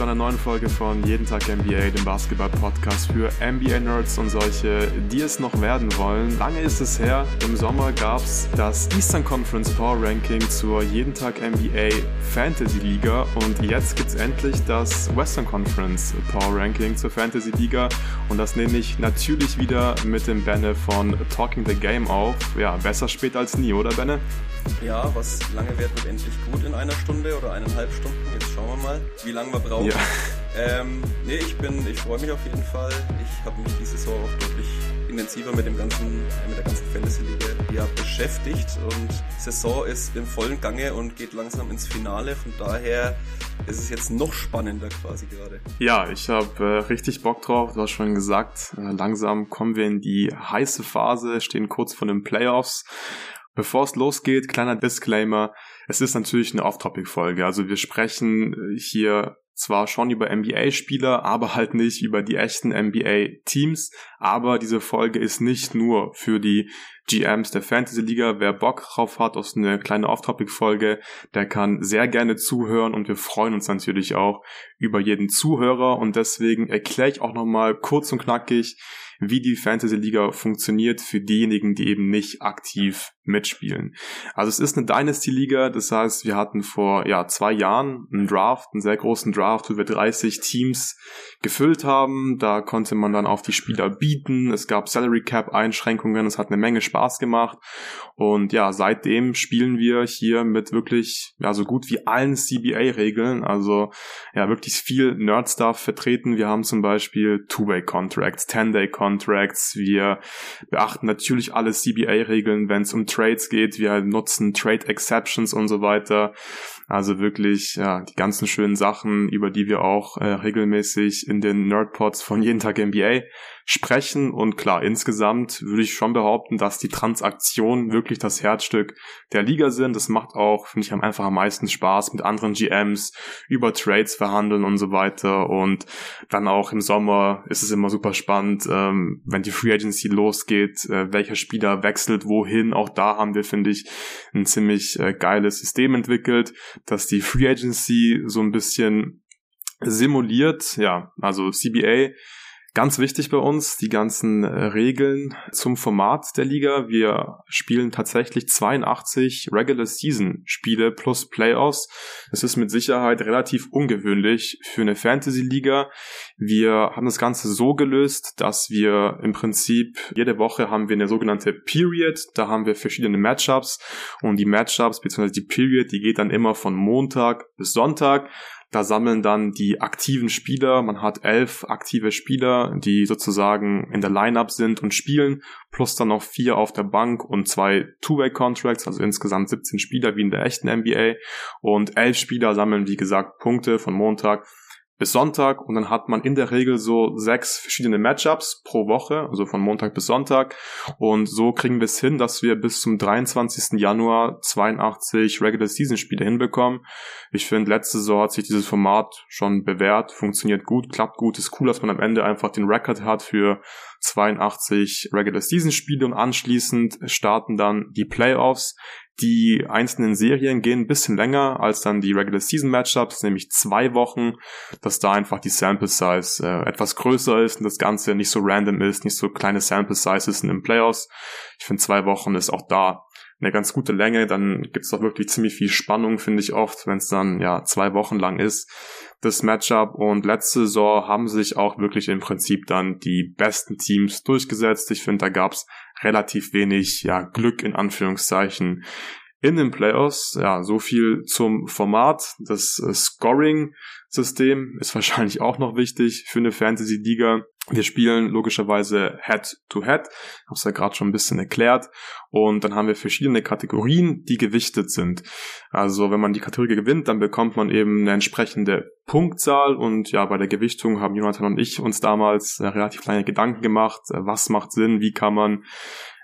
zu einer neuen Folge von Jeden Tag NBA, dem Basketball-Podcast für NBA-Nerds und solche, die es noch werden wollen. Lange ist es her, im Sommer gab es das Eastern Conference Power Ranking zur Jeden Tag NBA Fantasy Liga und jetzt gibt es endlich das Western Conference Power Ranking zur Fantasy Liga und das nehme ich natürlich wieder mit dem Benne von Talking the Game auf. Ja, besser spät als nie, oder Benne? Ja, was lange wird, wird endlich gut in einer Stunde oder eineinhalb Stunden. Jetzt schauen wir mal, wie lange wir brauchen. Ja. Ähm, nee, ich bin, ich freue mich auf jeden Fall. Ich habe mich diese Saison auch deutlich intensiver mit dem ganzen, mit der ganzen Fantasy-Liga ja, beschäftigt und Saison ist im vollen Gange und geht langsam ins Finale. Von daher ist es jetzt noch spannender quasi gerade. Ja, ich habe äh, richtig Bock drauf. Du hast schon gesagt, äh, langsam kommen wir in die heiße Phase, stehen kurz vor den Playoffs. Bevor es losgeht, kleiner Disclaimer. Es ist natürlich eine Off-Topic-Folge. Also wir sprechen äh, hier zwar schon über NBA-Spieler, aber halt nicht über die echten NBA-Teams. Aber diese Folge ist nicht nur für die GMs der Fantasy Liga. Wer Bock drauf hat, aus eine kleine Off-Topic-Folge, der kann sehr gerne zuhören und wir freuen uns natürlich auch über jeden Zuhörer und deswegen erkläre ich auch nochmal kurz und knackig, wie die Fantasy Liga funktioniert für diejenigen, die eben nicht aktiv mitspielen. Also es ist eine Dynasty Liga, das heißt, wir hatten vor ja, zwei Jahren einen Draft, einen sehr großen Draft, wo wir 30 Teams gefüllt haben. Da konnte man dann auf die Spieler bieten. Es gab Salary Cap Einschränkungen. Es hat eine Menge Spaß gemacht. Und ja, seitdem spielen wir hier mit wirklich ja so gut wie allen CBA Regeln. Also ja wirklich viel Nerd Stuff vertreten. Wir haben zum Beispiel Two-Way Contracts, 10-Day Contracts. Wir beachten natürlich alle CBA Regeln, wenn es um Trades geht. Wir nutzen Trade Exceptions und so weiter. Also wirklich, ja, die ganzen schönen Sachen, über die wir auch äh, regelmäßig in den Nerdpods von jeden Tag NBA sprechen. Und klar, insgesamt würde ich schon behaupten, dass die Transaktionen wirklich das Herzstück der Liga sind. Das macht auch, finde ich, einfach am meisten Spaß, mit anderen GMs über Trades verhandeln und so weiter. Und dann auch im Sommer ist es immer super spannend, ähm, wenn die Free Agency losgeht, äh, welcher Spieler wechselt wohin. Auch da haben wir, finde ich, ein ziemlich äh, geiles System entwickelt, dass die Free Agency so ein bisschen simuliert, ja, also CBA Ganz wichtig bei uns, die ganzen äh, Regeln zum Format der Liga. Wir spielen tatsächlich 82 Regular Season Spiele plus Playoffs. Es ist mit Sicherheit relativ ungewöhnlich für eine Fantasy Liga. Wir haben das Ganze so gelöst, dass wir im Prinzip jede Woche haben wir eine sogenannte Period. Da haben wir verschiedene Matchups und die Matchups bzw. die Period, die geht dann immer von Montag bis Sonntag. Da sammeln dann die aktiven Spieler, man hat elf aktive Spieler, die sozusagen in der Lineup sind und spielen, plus dann noch vier auf der Bank und zwei Two-Way-Contracts, also insgesamt 17 Spieler wie in der echten NBA. Und elf Spieler sammeln, wie gesagt, Punkte von Montag bis Sonntag und dann hat man in der Regel so sechs verschiedene Matchups pro Woche, also von Montag bis Sonntag und so kriegen wir es hin, dass wir bis zum 23. Januar 82 Regular Season Spiele hinbekommen. Ich finde, letzte Saison hat sich dieses Format schon bewährt, funktioniert gut, klappt gut, ist cool, dass man am Ende einfach den Record hat für 82 Regular Season Spiele und anschließend starten dann die Playoffs. Die einzelnen Serien gehen ein bisschen länger als dann die Regular Season Matchups, nämlich zwei Wochen, dass da einfach die Sample Size äh, etwas größer ist und das Ganze nicht so random ist, nicht so kleine Sample Sizes sind im Playoffs. Ich finde zwei Wochen ist auch da eine ganz gute Länge, dann gibt es doch wirklich ziemlich viel Spannung, finde ich oft, wenn es dann ja zwei Wochen lang ist, das Matchup. Und letzte Saison haben sich auch wirklich im Prinzip dann die besten Teams durchgesetzt. Ich finde, da gab es relativ wenig ja, Glück in Anführungszeichen in den Playoffs. Ja, so viel zum Format. Das äh, Scoring-System ist wahrscheinlich auch noch wichtig für eine Fantasy-Liga. Wir spielen logischerweise Head-to-Head, habe es ja gerade schon ein bisschen erklärt. Und dann haben wir verschiedene Kategorien, die gewichtet sind. Also wenn man die Kategorie gewinnt, dann bekommt man eben eine entsprechende Punktzahl. Und ja, bei der Gewichtung haben Jonathan und ich uns damals äh, relativ kleine Gedanken gemacht, äh, was macht Sinn, wie kann man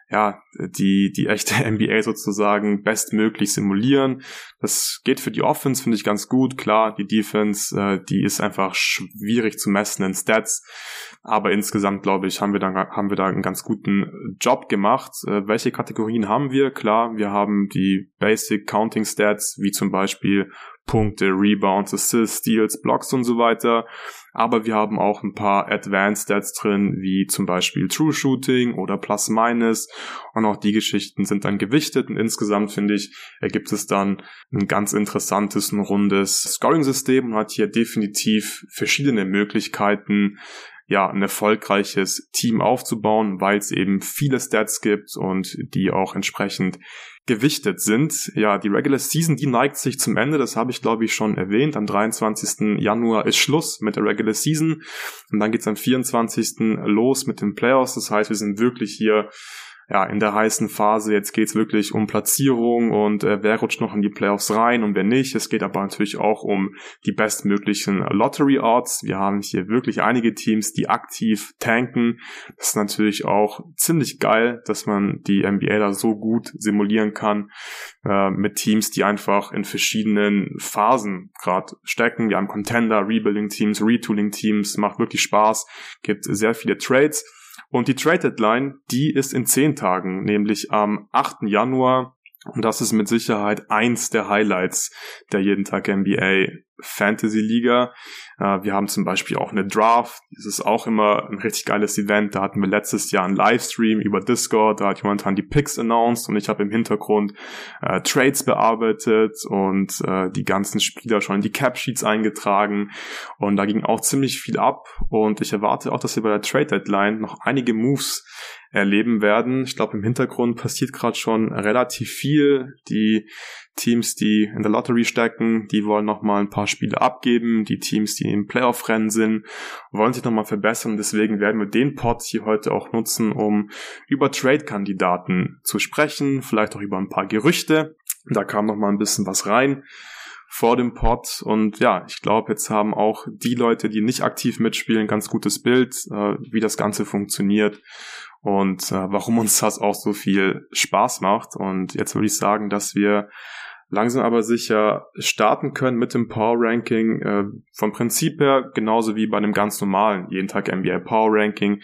ja, die, die echte NBA sozusagen bestmöglich simulieren. Das geht für die Offense, finde ich ganz gut. Klar, die Defense, äh, die ist einfach schwierig zu messen in Stats. Aber insgesamt, glaube ich, haben wir da, haben wir da einen ganz guten Job gemacht. Äh, welche Kategorien haben wir? Klar, wir haben die Basic Counting Stats, wie zum Beispiel Punkte, Rebounds, Assists, Steals, Blocks und so weiter. Aber wir haben auch ein paar Advanced Stats drin, wie zum Beispiel True Shooting oder Plus Minus. Und auch die Geschichten sind dann gewichtet. Und insgesamt finde ich, ergibt es dann ein ganz interessantes, ein rundes Scoring-System und hat hier definitiv verschiedene Möglichkeiten, ja, ein erfolgreiches Team aufzubauen, weil es eben viele Stats gibt und die auch entsprechend gewichtet sind. Ja, die Regular Season, die neigt sich zum Ende, das habe ich glaube ich schon erwähnt. Am 23. Januar ist Schluss mit der Regular Season und dann geht's am 24. los mit den Playoffs. Das heißt, wir sind wirklich hier ja, in der heißen Phase. Jetzt geht's wirklich um Platzierung und äh, wer rutscht noch in die Playoffs rein und wer nicht. Es geht aber natürlich auch um die bestmöglichen Lottery Odds. Wir haben hier wirklich einige Teams, die aktiv tanken. Das ist natürlich auch ziemlich geil, dass man die NBA da so gut simulieren kann äh, mit Teams, die einfach in verschiedenen Phasen gerade stecken. Wir haben Contender, Rebuilding Teams, Retooling Teams, macht wirklich Spaß, gibt sehr viele Trades. Und die Trade Deadline, die ist in zehn Tagen, nämlich am 8. Januar. Und das ist mit Sicherheit eins der Highlights der jeden Tag NBA Fantasy Liga. Äh, wir haben zum Beispiel auch eine Draft. Das ist auch immer ein richtig geiles Event. Da hatten wir letztes Jahr einen Livestream über Discord. Da hat jemand die Picks announced und ich habe im Hintergrund äh, Trades bearbeitet und äh, die ganzen Spieler schon in die Cap Sheets eingetragen. Und da ging auch ziemlich viel ab. Und ich erwarte auch, dass wir bei der Trade Deadline noch einige Moves erleben werden. Ich glaube, im Hintergrund passiert gerade schon relativ viel. Die Teams, die in der Lottery stecken, die wollen nochmal ein paar Spiele abgeben. Die Teams, die im Playoff-Rennen sind, wollen sich nochmal verbessern. Deswegen werden wir den Pod hier heute auch nutzen, um über Trade-Kandidaten zu sprechen, vielleicht auch über ein paar Gerüchte. Da kam nochmal ein bisschen was rein vor dem Pod. Und ja, ich glaube, jetzt haben auch die Leute, die nicht aktiv mitspielen, ganz gutes Bild, äh, wie das Ganze funktioniert und äh, warum uns das auch so viel Spaß macht. Und jetzt würde ich sagen, dass wir langsam aber sicher starten können mit dem Power Ranking. Äh, vom Prinzip her genauso wie bei einem ganz normalen jeden Tag NBA Power Ranking.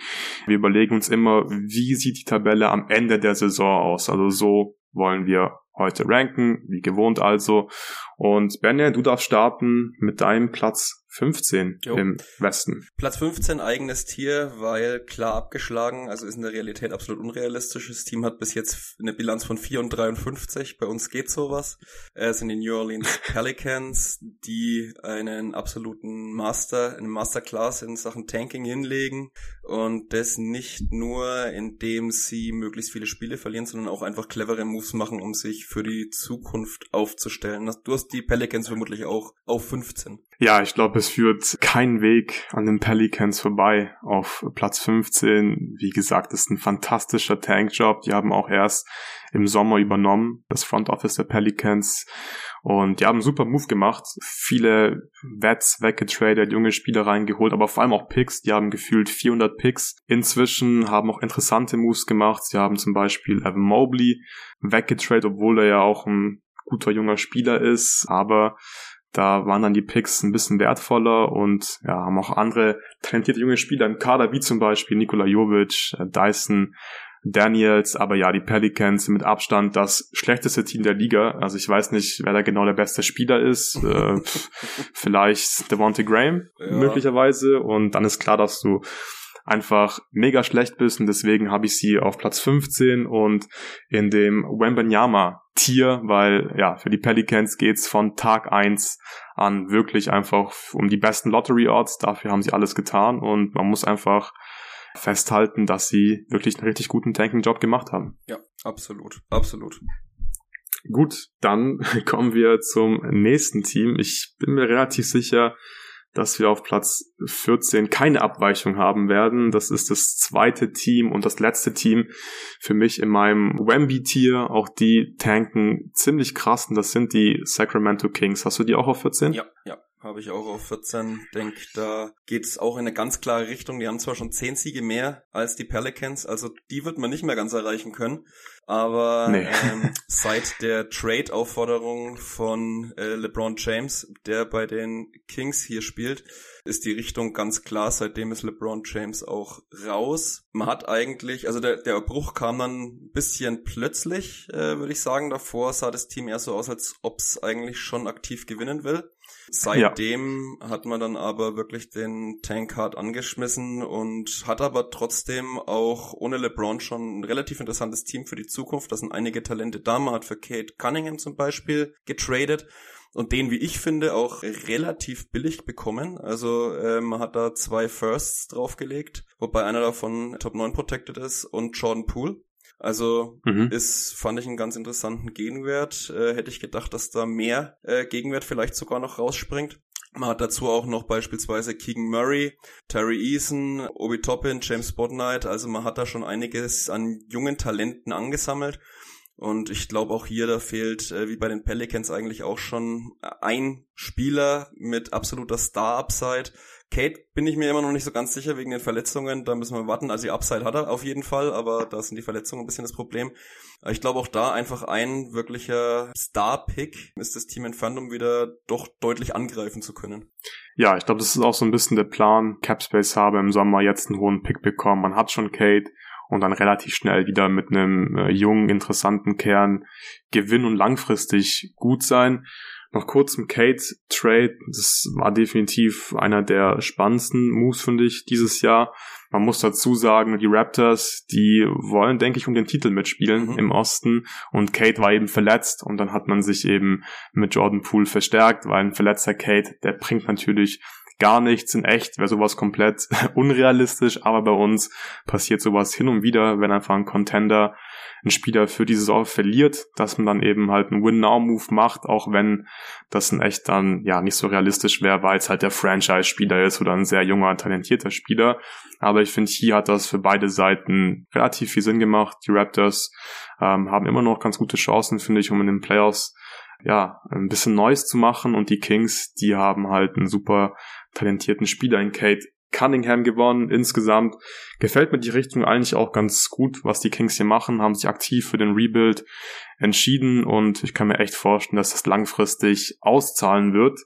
Wir überlegen uns immer, wie sieht die Tabelle am Ende der Saison aus. Also so wollen wir heute ranken, wie gewohnt also. Und Benja, du darfst starten mit deinem Platz 15 jo. im Westen. Platz 15 eigenes Tier, weil klar abgeschlagen, also ist in der Realität absolut unrealistisch. Das Team hat bis jetzt eine Bilanz von 4 und 53. Bei uns geht sowas. Es sind die New Orleans Pelicans, die einen absoluten Master, eine Masterclass in Sachen Tanking hinlegen und das nicht nur, indem sie möglichst viele Spiele verlieren, sondern auch einfach clevere Moves machen, um sich für die Zukunft aufzustellen. Du hast die Pelicans vermutlich auch auf 15. Ja, ich glaube, es führt kein Weg an den Pelicans vorbei auf Platz 15. Wie gesagt, ist ein fantastischer Tankjob. Die haben auch erst im Sommer übernommen, das Front Office der Pelicans. Und die haben einen super Move gemacht. Viele Vets weggetradet, junge Spieler reingeholt, aber vor allem auch Picks. Die haben gefühlt 400 Picks. Inzwischen haben auch interessante Moves gemacht. Sie haben zum Beispiel Evan Mobley weggetradet, obwohl er ja auch ein guter junger Spieler ist. Aber da waren dann die Picks ein bisschen wertvoller und ja, haben auch andere talentierte junge Spieler im Kader, wie zum Beispiel Nikola Jovic, äh, Dyson, Daniels, aber ja, die Pelicans sind mit Abstand das schlechteste Team der Liga. Also ich weiß nicht, wer da genau der beste Spieler ist. äh, vielleicht Devontae Graham ja. möglicherweise. Und dann ist klar, dass du einfach mega schlecht bist und deswegen habe ich sie auf Platz 15 und in dem Wembanyama Tier, weil ja, für die Pelicans geht's von Tag 1 an wirklich einfach um die besten Lottery Odds. Dafür haben sie alles getan und man muss einfach festhalten, dass sie wirklich einen richtig guten Tanking-Job gemacht haben. Ja, absolut, absolut. Gut, dann kommen wir zum nächsten Team. Ich bin mir relativ sicher, dass wir auf Platz 14 keine Abweichung haben werden. Das ist das zweite Team und das letzte Team für mich in meinem Wemby-Tier. Auch die tanken ziemlich krass und das sind die Sacramento Kings. Hast du die auch auf 14? Ja, ja habe ich auch auf 14. Denk, da geht es auch in eine ganz klare Richtung. Die haben zwar schon 10 Siege mehr als die Pelicans, also die wird man nicht mehr ganz erreichen können. Aber nee. ähm, seit der Trade-Aufforderung von äh, LeBron James, der bei den Kings hier spielt, ist die Richtung ganz klar. Seitdem ist LeBron James auch raus. Man hat eigentlich, also der, der Bruch kam dann ein bisschen plötzlich, äh, würde ich sagen. Davor sah das Team eher so aus, als ob es eigentlich schon aktiv gewinnen will. Seitdem ja. hat man dann aber wirklich den Tank hard angeschmissen und hat aber trotzdem auch ohne LeBron schon ein relativ interessantes Team für die Zukunft. Da sind einige Talente da. Man hat für Kate Cunningham zum Beispiel getradet und den, wie ich finde, auch relativ billig bekommen. Also äh, man hat da zwei Firsts draufgelegt, wobei einer davon Top 9 protected ist und Jordan Poole. Also mhm. ist, fand ich einen ganz interessanten Gegenwert. Äh, hätte ich gedacht, dass da mehr äh, Gegenwert vielleicht sogar noch rausspringt. Man hat dazu auch noch beispielsweise Keegan Murray, Terry Eason, Obi Toppin, James Bodnight. Also man hat da schon einiges an jungen Talenten angesammelt. Und ich glaube auch hier, da fehlt, äh, wie bei den Pelicans eigentlich auch schon ein Spieler mit absoluter Star-Upside. Kate bin ich mir immer noch nicht so ganz sicher wegen den Verletzungen. Da müssen wir warten. Also die Upside hat er auf jeden Fall, aber da sind die Verletzungen ein bisschen das Problem. Ich glaube auch da einfach ein wirklicher Star-Pick ist das Team entfernt, um wieder doch deutlich angreifen zu können. Ja, ich glaube, das ist auch so ein bisschen der Plan. Capspace habe im Sommer jetzt einen hohen Pick bekommen. Man hat schon Kate und dann relativ schnell wieder mit einem äh, jungen, interessanten Kern gewinnen und langfristig gut sein. Noch kurz zum Kate Trade. Das war definitiv einer der spannendsten Moves, finde ich, dieses Jahr. Man muss dazu sagen, die Raptors, die wollen, denke ich, um den Titel mitspielen mhm. im Osten. Und Kate war eben verletzt und dann hat man sich eben mit Jordan Poole verstärkt, weil ein verletzter Kate, der bringt natürlich gar nichts in echt, wäre sowas komplett unrealistisch, aber bei uns passiert sowas hin und wieder, wenn einfach ein Contender ein Spieler für die Saison verliert, dass man dann eben halt einen Win-Now-Move macht, auch wenn das ein echt dann ja nicht so realistisch wäre, weil es halt der Franchise-Spieler ist oder ein sehr junger, talentierter Spieler. Aber ich finde, hier hat das für beide Seiten relativ viel Sinn gemacht. Die Raptors ähm, haben immer noch ganz gute Chancen, finde ich, um in den Playoffs ja, ein bisschen Neues zu machen und die Kings, die haben halt einen super talentierten Spieler in Kate Cunningham gewonnen. Insgesamt gefällt mir die Richtung eigentlich auch ganz gut, was die Kings hier machen, haben sich aktiv für den Rebuild entschieden und ich kann mir echt vorstellen, dass das langfristig auszahlen wird.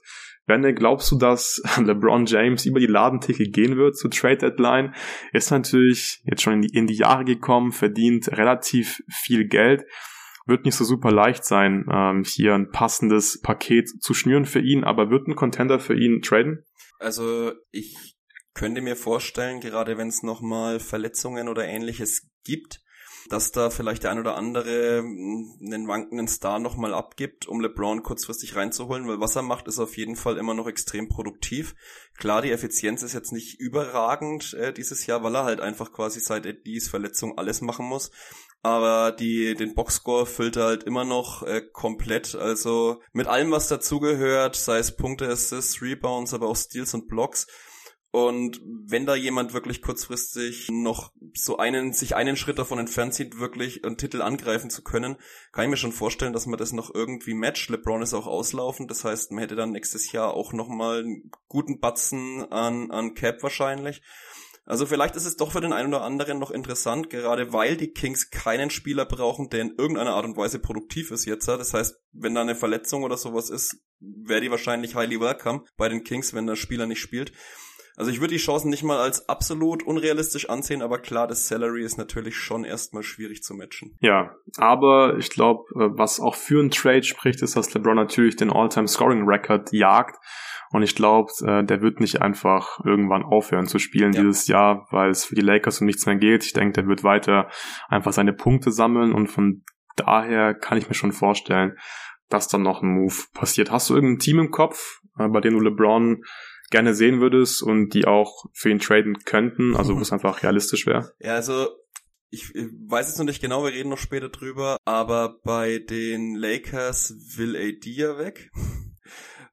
Benne, glaubst du, dass LeBron James über die Ladenticket gehen wird zur Trade Deadline? Ist natürlich jetzt schon in die, in die Jahre gekommen, verdient relativ viel Geld wird nicht so super leicht sein, ähm, hier ein passendes Paket zu schnüren für ihn, aber wird ein Contender für ihn traden? Also ich könnte mir vorstellen, gerade wenn es nochmal Verletzungen oder ähnliches gibt, dass da vielleicht der ein oder andere hm, einen wankenden Star nochmal abgibt, um LeBron kurzfristig reinzuholen, weil was er macht, ist auf jeden Fall immer noch extrem produktiv. Klar, die Effizienz ist jetzt nicht überragend äh, dieses Jahr, weil er halt einfach quasi seit Eddies Verletzung alles machen muss aber die den Boxscore füllt er halt immer noch äh, komplett. Also mit allem, was dazugehört, sei es Punkte, Assists, Rebounds, aber auch Steals und Blocks. Und wenn da jemand wirklich kurzfristig noch so einen, sich einen Schritt davon entfernt sieht, wirklich einen Titel angreifen zu können, kann ich mir schon vorstellen, dass man das noch irgendwie matcht. LeBron ist auch auslaufend, das heißt, man hätte dann nächstes Jahr auch nochmal einen guten Batzen an, an Cap wahrscheinlich. Also vielleicht ist es doch für den einen oder anderen noch interessant, gerade weil die Kings keinen Spieler brauchen, der in irgendeiner Art und Weise produktiv ist jetzt. Das heißt, wenn da eine Verletzung oder sowas ist, wäre die wahrscheinlich highly welcome bei den Kings, wenn der Spieler nicht spielt. Also ich würde die Chancen nicht mal als absolut unrealistisch ansehen, aber klar, das Salary ist natürlich schon erstmal schwierig zu matchen. Ja, aber ich glaube, äh, was auch für einen Trade spricht, ist, dass LeBron natürlich den All-Time Scoring Record jagt. Und ich glaube, äh, der wird nicht einfach irgendwann aufhören zu spielen ja. dieses Jahr, weil es für die Lakers um nichts mehr geht. Ich denke, der wird weiter einfach seine Punkte sammeln und von daher kann ich mir schon vorstellen, dass dann noch ein Move passiert. Hast du irgendein Team im Kopf, äh, bei dem du LeBron gerne sehen würdest und die auch für ihn traden könnten, also wo es einfach realistisch wäre? Ja, also ich weiß jetzt noch nicht genau, wir reden noch später drüber, aber bei den Lakers will AD ja weg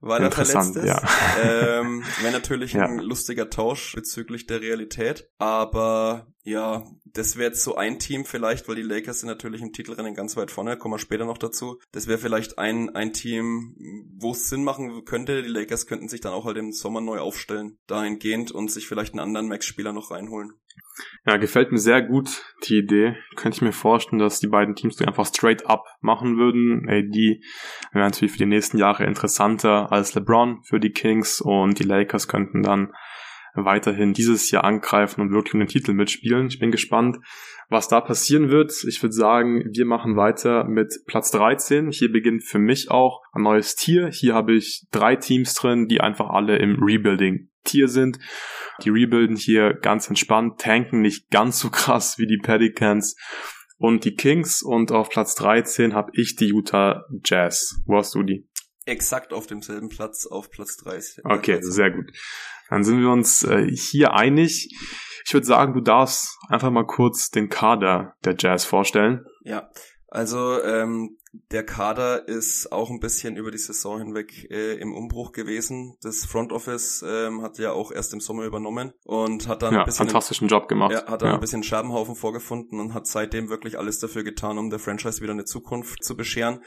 weil er verletzt ist. Ja. Ähm, Wäre natürlich ja. ein lustiger Tausch bezüglich der Realität. Aber Ja, das wäre jetzt so ein Team vielleicht, weil die Lakers sind natürlich im Titelrennen ganz weit vorne, kommen wir später noch dazu. Das wäre vielleicht ein, ein Team, wo es Sinn machen könnte. Die Lakers könnten sich dann auch halt im Sommer neu aufstellen, dahingehend und sich vielleicht einen anderen Max-Spieler noch reinholen. Ja, gefällt mir sehr gut, die Idee. Könnte ich mir vorstellen, dass die beiden Teams einfach straight up machen würden. AD wäre natürlich für die nächsten Jahre interessanter als LeBron für die Kings und die Lakers könnten dann weiterhin dieses Jahr angreifen und wirklich um den Titel mitspielen. Ich bin gespannt, was da passieren wird. Ich würde sagen, wir machen weiter mit Platz 13. Hier beginnt für mich auch ein neues Tier. Hier habe ich drei Teams drin, die einfach alle im Rebuilding Tier sind. Die rebuilden hier ganz entspannt, tanken nicht ganz so krass wie die Pelicans und die Kings und auf Platz 13 habe ich die Utah Jazz. Wo hast du die? Exakt auf demselben Platz, auf Platz 30. Okay, sehr gut. Dann sind wir uns äh, hier einig. Ich würde sagen, du darfst einfach mal kurz den Kader der Jazz vorstellen. Ja, also ähm, der Kader ist auch ein bisschen über die Saison hinweg äh, im Umbruch gewesen. Das Front Office ähm, hat ja auch erst im Sommer übernommen und hat dann ja, ein bisschen fantastischen Job gemacht. Ja, hat dann ja. ein bisschen Scherbenhaufen vorgefunden und hat seitdem wirklich alles dafür getan, um der Franchise wieder eine Zukunft zu bescheren.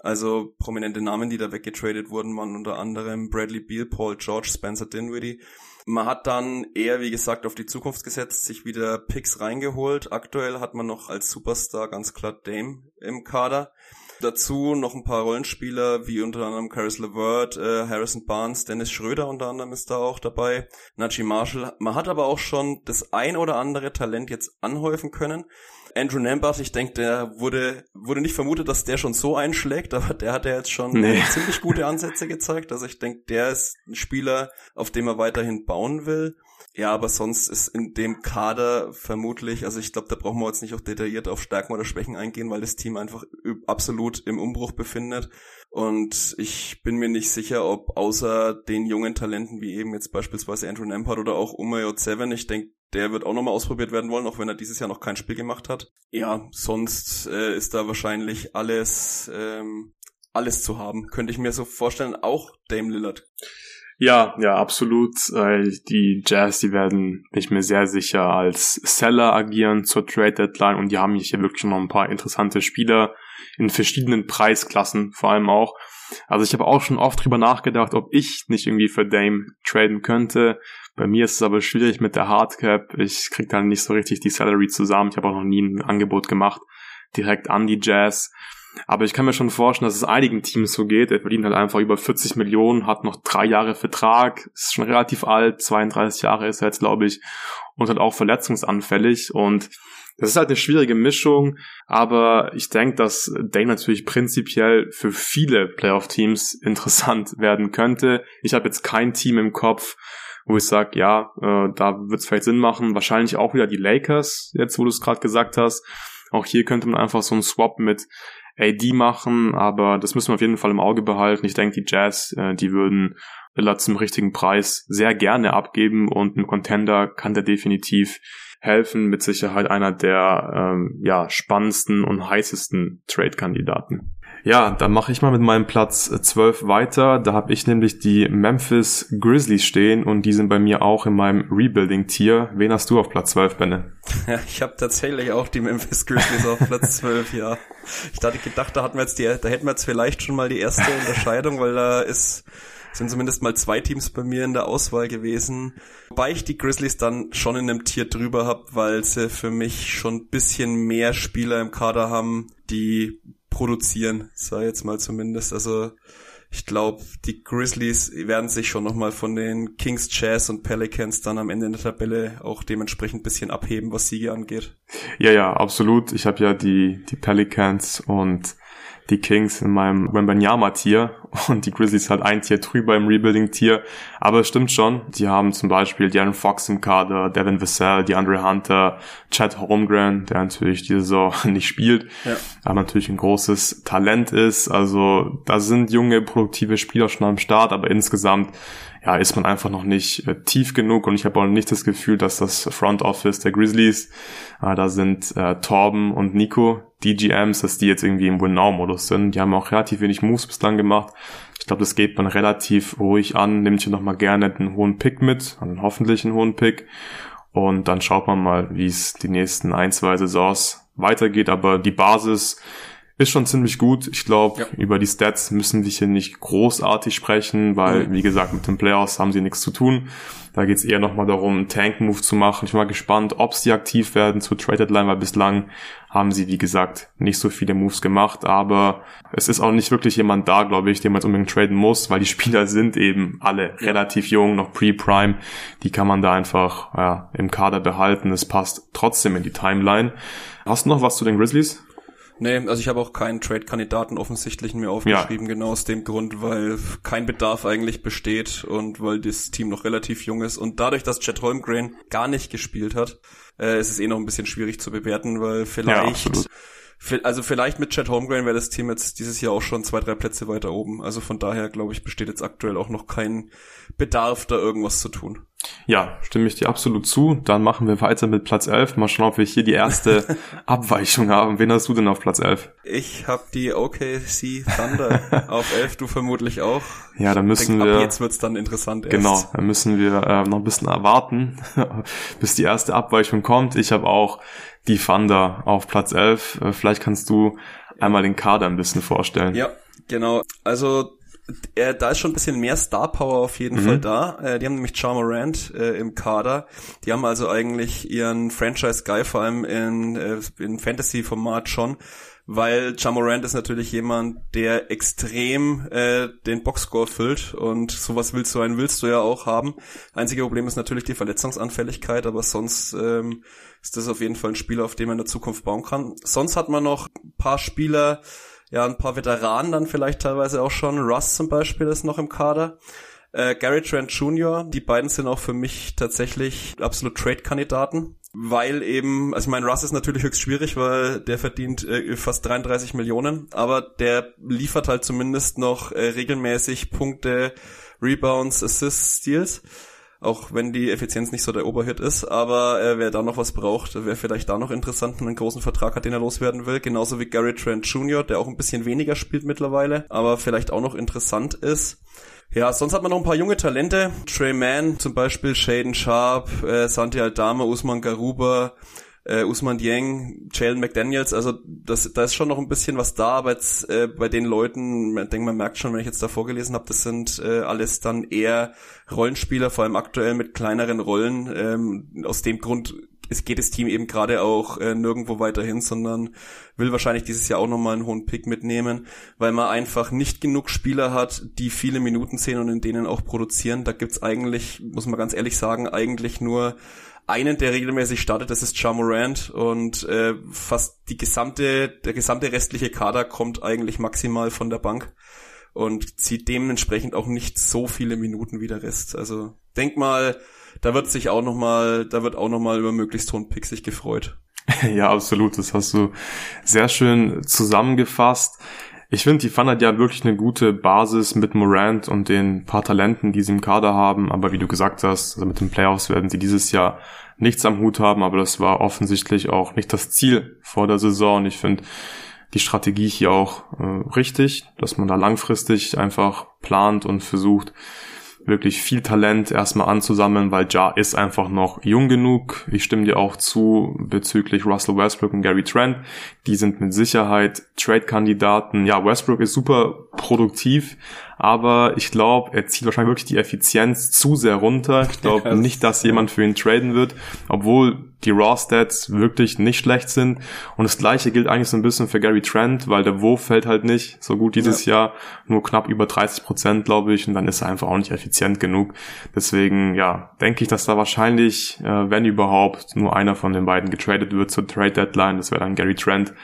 Also prominente Namen, die da weggetradet wurden, waren unter anderem Bradley Beal, Paul George, Spencer Dinwiddie. Man hat dann eher, wie gesagt, auf die Zukunft gesetzt, sich wieder Picks reingeholt. Aktuell hat man noch als Superstar ganz klar Dame im Kader. Dazu noch ein paar Rollenspieler, wie unter anderem Caris LeVert, äh, Harrison Barnes, Dennis Schröder unter anderem ist da auch dabei, Najee Marshall. Man hat aber auch schon das ein oder andere Talent jetzt anhäufen können. Andrew Nambert, ich denke, der wurde, wurde nicht vermutet, dass der schon so einschlägt, aber der hat ja jetzt schon nee. ziemlich gute Ansätze gezeigt. Also ich denke, der ist ein Spieler, auf dem er weiterhin bauen will. Ja, aber sonst ist in dem Kader vermutlich, also ich glaube, da brauchen wir jetzt nicht auch detailliert auf Stärken oder Schwächen eingehen, weil das Team einfach absolut im Umbruch befindet. Und ich bin mir nicht sicher, ob außer den jungen Talenten wie eben jetzt beispielsweise Andrew Nembhard oder auch Umayo Seven, ich denke, der wird auch nochmal ausprobiert werden wollen, auch wenn er dieses Jahr noch kein Spiel gemacht hat. Ja, sonst äh, ist da wahrscheinlich alles, ähm, alles zu haben. Könnte ich mir so vorstellen, auch Dame Lillard. Ja, ja, absolut. Die Jazz, die werden, ich mir sehr sicher, als Seller agieren zur Trade Deadline und die haben hier wirklich noch ein paar interessante Spieler in verschiedenen Preisklassen vor allem auch. Also ich habe auch schon oft drüber nachgedacht, ob ich nicht irgendwie für Dame traden könnte. Bei mir ist es aber schwierig mit der Hardcap. Ich krieg dann nicht so richtig die Salary zusammen. Ich habe auch noch nie ein Angebot gemacht direkt an die Jazz. Aber ich kann mir schon vorstellen, dass es einigen Teams so geht. Er verdient halt einfach über 40 Millionen, hat noch drei Jahre Vertrag, ist schon relativ alt, 32 Jahre ist er jetzt, glaube ich, und halt auch verletzungsanfällig. Und das ist halt eine schwierige Mischung, aber ich denke, dass Dane natürlich prinzipiell für viele Playoff-Teams interessant werden könnte. Ich habe jetzt kein Team im Kopf, wo ich sage, ja, äh, da wird es vielleicht Sinn machen. Wahrscheinlich auch wieder die Lakers, jetzt wo du es gerade gesagt hast. Auch hier könnte man einfach so einen Swap mit AD machen, aber das müssen wir auf jeden Fall im Auge behalten. Ich denke, die Jazz, äh, die würden Lillard zum richtigen Preis sehr gerne abgeben und ein Contender kann der definitiv helfen. Mit Sicherheit einer der ähm, ja, spannendsten und heißesten Trade-Kandidaten. Ja, dann mache ich mal mit meinem Platz 12 weiter. Da habe ich nämlich die Memphis Grizzlies stehen und die sind bei mir auch in meinem Rebuilding-Tier. Wen hast du auf Platz 12, Benne? Ja, ich habe tatsächlich auch die Memphis Grizzlies auf Platz 12, ja. Ich hatte gedacht, da hatten wir jetzt die, da hätten wir jetzt vielleicht schon mal die erste Unterscheidung, weil da ist sind zumindest mal zwei Teams bei mir in der Auswahl gewesen. Wobei ich die Grizzlies dann schon in einem Tier drüber habe, weil sie für mich schon ein bisschen mehr Spieler im Kader haben, die produzieren, sei jetzt mal zumindest. Also ich glaube, die Grizzlies werden sich schon nochmal von den Kings, Jazz und Pelicans dann am Ende der Tabelle auch dementsprechend bisschen abheben, was Siege angeht. Ja, ja, absolut. Ich habe ja die, die Pelicans und die Kings in meinem Wembanyama-Tier und die Grizzlies halt ein Tier drüber im Rebuilding-Tier. Aber es stimmt schon, die haben zum Beispiel Darren Fox im Kader, Devin Vassell, DeAndre Hunter, Chad Holmgren, der natürlich diese Saison nicht spielt, ja. aber natürlich ein großes Talent ist. Also da sind junge, produktive Spieler schon am Start, aber insgesamt ja, ist man einfach noch nicht äh, tief genug und ich habe auch nicht das Gefühl, dass das Front Office der Grizzlies, äh, da sind äh, Torben und Nico, die GMs, dass die jetzt irgendwie im Win-Now-Modus sind. Die haben auch relativ wenig Moves bislang gemacht. Ich glaube, das geht man relativ ruhig an, nimmt hier nochmal gerne den hohen Pick mit, einen hoffentlich einen hohen Pick Und dann schaut man mal, wie es die nächsten ein, zwei Saisons weitergeht. Aber die Basis ist schon ziemlich gut. Ich glaube, ja. über die Stats müssen wir hier nicht großartig sprechen, weil, wie gesagt, mit den Playoffs haben sie nichts zu tun. Da geht es eher nochmal darum, einen Tank-Move zu machen. Ich bin mal gespannt, ob sie aktiv werden zur Trade-Deadline, weil bislang haben sie, wie gesagt, nicht so viele Moves gemacht. Aber es ist auch nicht wirklich jemand da, glaube ich, den man jetzt unbedingt traden muss, weil die Spieler sind eben alle ja. relativ jung, noch pre-prime. Die kann man da einfach ja, im Kader behalten. Es passt trotzdem in die Timeline. Hast du noch was zu den Grizzlies? Nee, also ich habe auch keinen Trade-Kandidaten offensichtlichen mir aufgeschrieben, ja. genau aus dem Grund, weil kein Bedarf eigentlich besteht und weil das Team noch relativ jung ist und dadurch, dass Chet Holmgren gar nicht gespielt hat, äh, ist es eh noch ein bisschen schwierig zu bewerten, weil vielleicht ja, also vielleicht mit Chad Holmgren wäre das Team jetzt dieses Jahr auch schon zwei, drei Plätze weiter oben. Also von daher, glaube ich, besteht jetzt aktuell auch noch kein Bedarf, da irgendwas zu tun. Ja, stimme ich dir absolut zu. Dann machen wir weiter mit Platz 11. Mal schauen, ob wir hier die erste Abweichung haben. Wen hast du denn auf Platz 11? Ich habe die OKC Thunder auf 11, du vermutlich auch. Ja, da müssen denke, wir... Ab jetzt wird's dann interessant erst. Genau, da müssen wir äh, noch ein bisschen erwarten, bis die erste Abweichung kommt. Ich habe auch die Thunder auf Platz 11. Äh, vielleicht kannst du einmal den Kader ein bisschen vorstellen. Ja, genau. Also äh, da ist schon ein bisschen mehr Star Power auf jeden mhm. Fall da. Äh, die haben nämlich Charmer Rand äh, im Kader. Die haben also eigentlich ihren Franchise Guy vor allem in, äh, in Fantasy-Format schon weil Jamorant ist natürlich jemand, der extrem äh, den Boxscore füllt und sowas willst du einen willst du ja auch haben. Einzige Problem ist natürlich die Verletzungsanfälligkeit, aber sonst ähm, ist das auf jeden Fall ein Spieler, auf den man in der Zukunft bauen kann. Sonst hat man noch ein paar Spieler, ja, ein paar Veteranen dann vielleicht teilweise auch schon. Russ zum Beispiel ist noch im Kader. Äh, Gary Trent Jr., die beiden sind auch für mich tatsächlich absolut Trade-Kandidaten weil eben, also ich meine, Russ ist natürlich höchst schwierig, weil der verdient äh, fast 33 Millionen, aber der liefert halt zumindest noch äh, regelmäßig Punkte, Rebounds, Assists, Steals. Auch wenn die Effizienz nicht so der Oberhit ist, aber äh, wer da noch was braucht, wer vielleicht da noch interessant einen großen Vertrag hat, den er loswerden will, genauso wie Gary Trent Jr., der auch ein bisschen weniger spielt mittlerweile, aber vielleicht auch noch interessant ist. Ja, sonst hat man noch ein paar junge Talente. Trey Mann zum Beispiel, Shaden Sharp, äh, Santi Aldama, Usman Garuba, äh, Usman Dieng, Jalen McDaniels, also das, da ist schon noch ein bisschen was da, aber jetzt äh, bei den Leuten, ich denke, man merkt schon, wenn ich jetzt da vorgelesen habe, das sind äh, alles dann eher Rollenspieler, vor allem aktuell mit kleineren Rollen. Ähm, aus dem Grund es geht das Team eben gerade auch äh, nirgendwo weiterhin, sondern will wahrscheinlich dieses Jahr auch nochmal einen hohen Pick mitnehmen, weil man einfach nicht genug Spieler hat, die viele Minuten sehen und in denen auch produzieren. Da gibt's eigentlich, muss man ganz ehrlich sagen, eigentlich nur einen, der regelmäßig startet, das ist Ja und äh, fast die gesamte, der gesamte restliche Kader kommt eigentlich maximal von der Bank und zieht dementsprechend auch nicht so viele Minuten wie der Rest. Also denk mal, da wird sich auch noch mal, da wird auch noch mal über möglichst hohen Pick sich gefreut. Ja, absolut. Das hast du sehr schön zusammengefasst. Ich finde, die Fun hat ja wirklich eine gute Basis mit Morant und den paar Talenten, die sie im Kader haben. Aber wie du gesagt hast, also mit den Playoffs werden sie dieses Jahr nichts am Hut haben. Aber das war offensichtlich auch nicht das Ziel vor der Saison. Und ich finde die Strategie hier auch äh, richtig, dass man da langfristig einfach plant und versucht, wirklich viel Talent erstmal anzusammeln, weil Ja ist einfach noch jung genug. Ich stimme dir auch zu bezüglich Russell Westbrook und Gary Trent. Die sind mit Sicherheit Trade-Kandidaten. Ja, Westbrook ist super produktiv, aber ich glaube, er zieht wahrscheinlich wirklich die Effizienz zu sehr runter. Ich glaube nicht, dass jemand für ihn traden wird, obwohl die Raw-Stats wirklich nicht schlecht sind. Und das gleiche gilt eigentlich so ein bisschen für Gary Trent, weil der Wurf fällt halt nicht so gut dieses ja. Jahr, nur knapp über 30 Prozent, glaube ich, und dann ist er einfach auch nicht effizient genug. Deswegen, ja, denke ich, dass da wahrscheinlich, äh, wenn überhaupt, nur einer von den beiden getradet wird zur Trade-Deadline. Das wäre dann Gary Trent.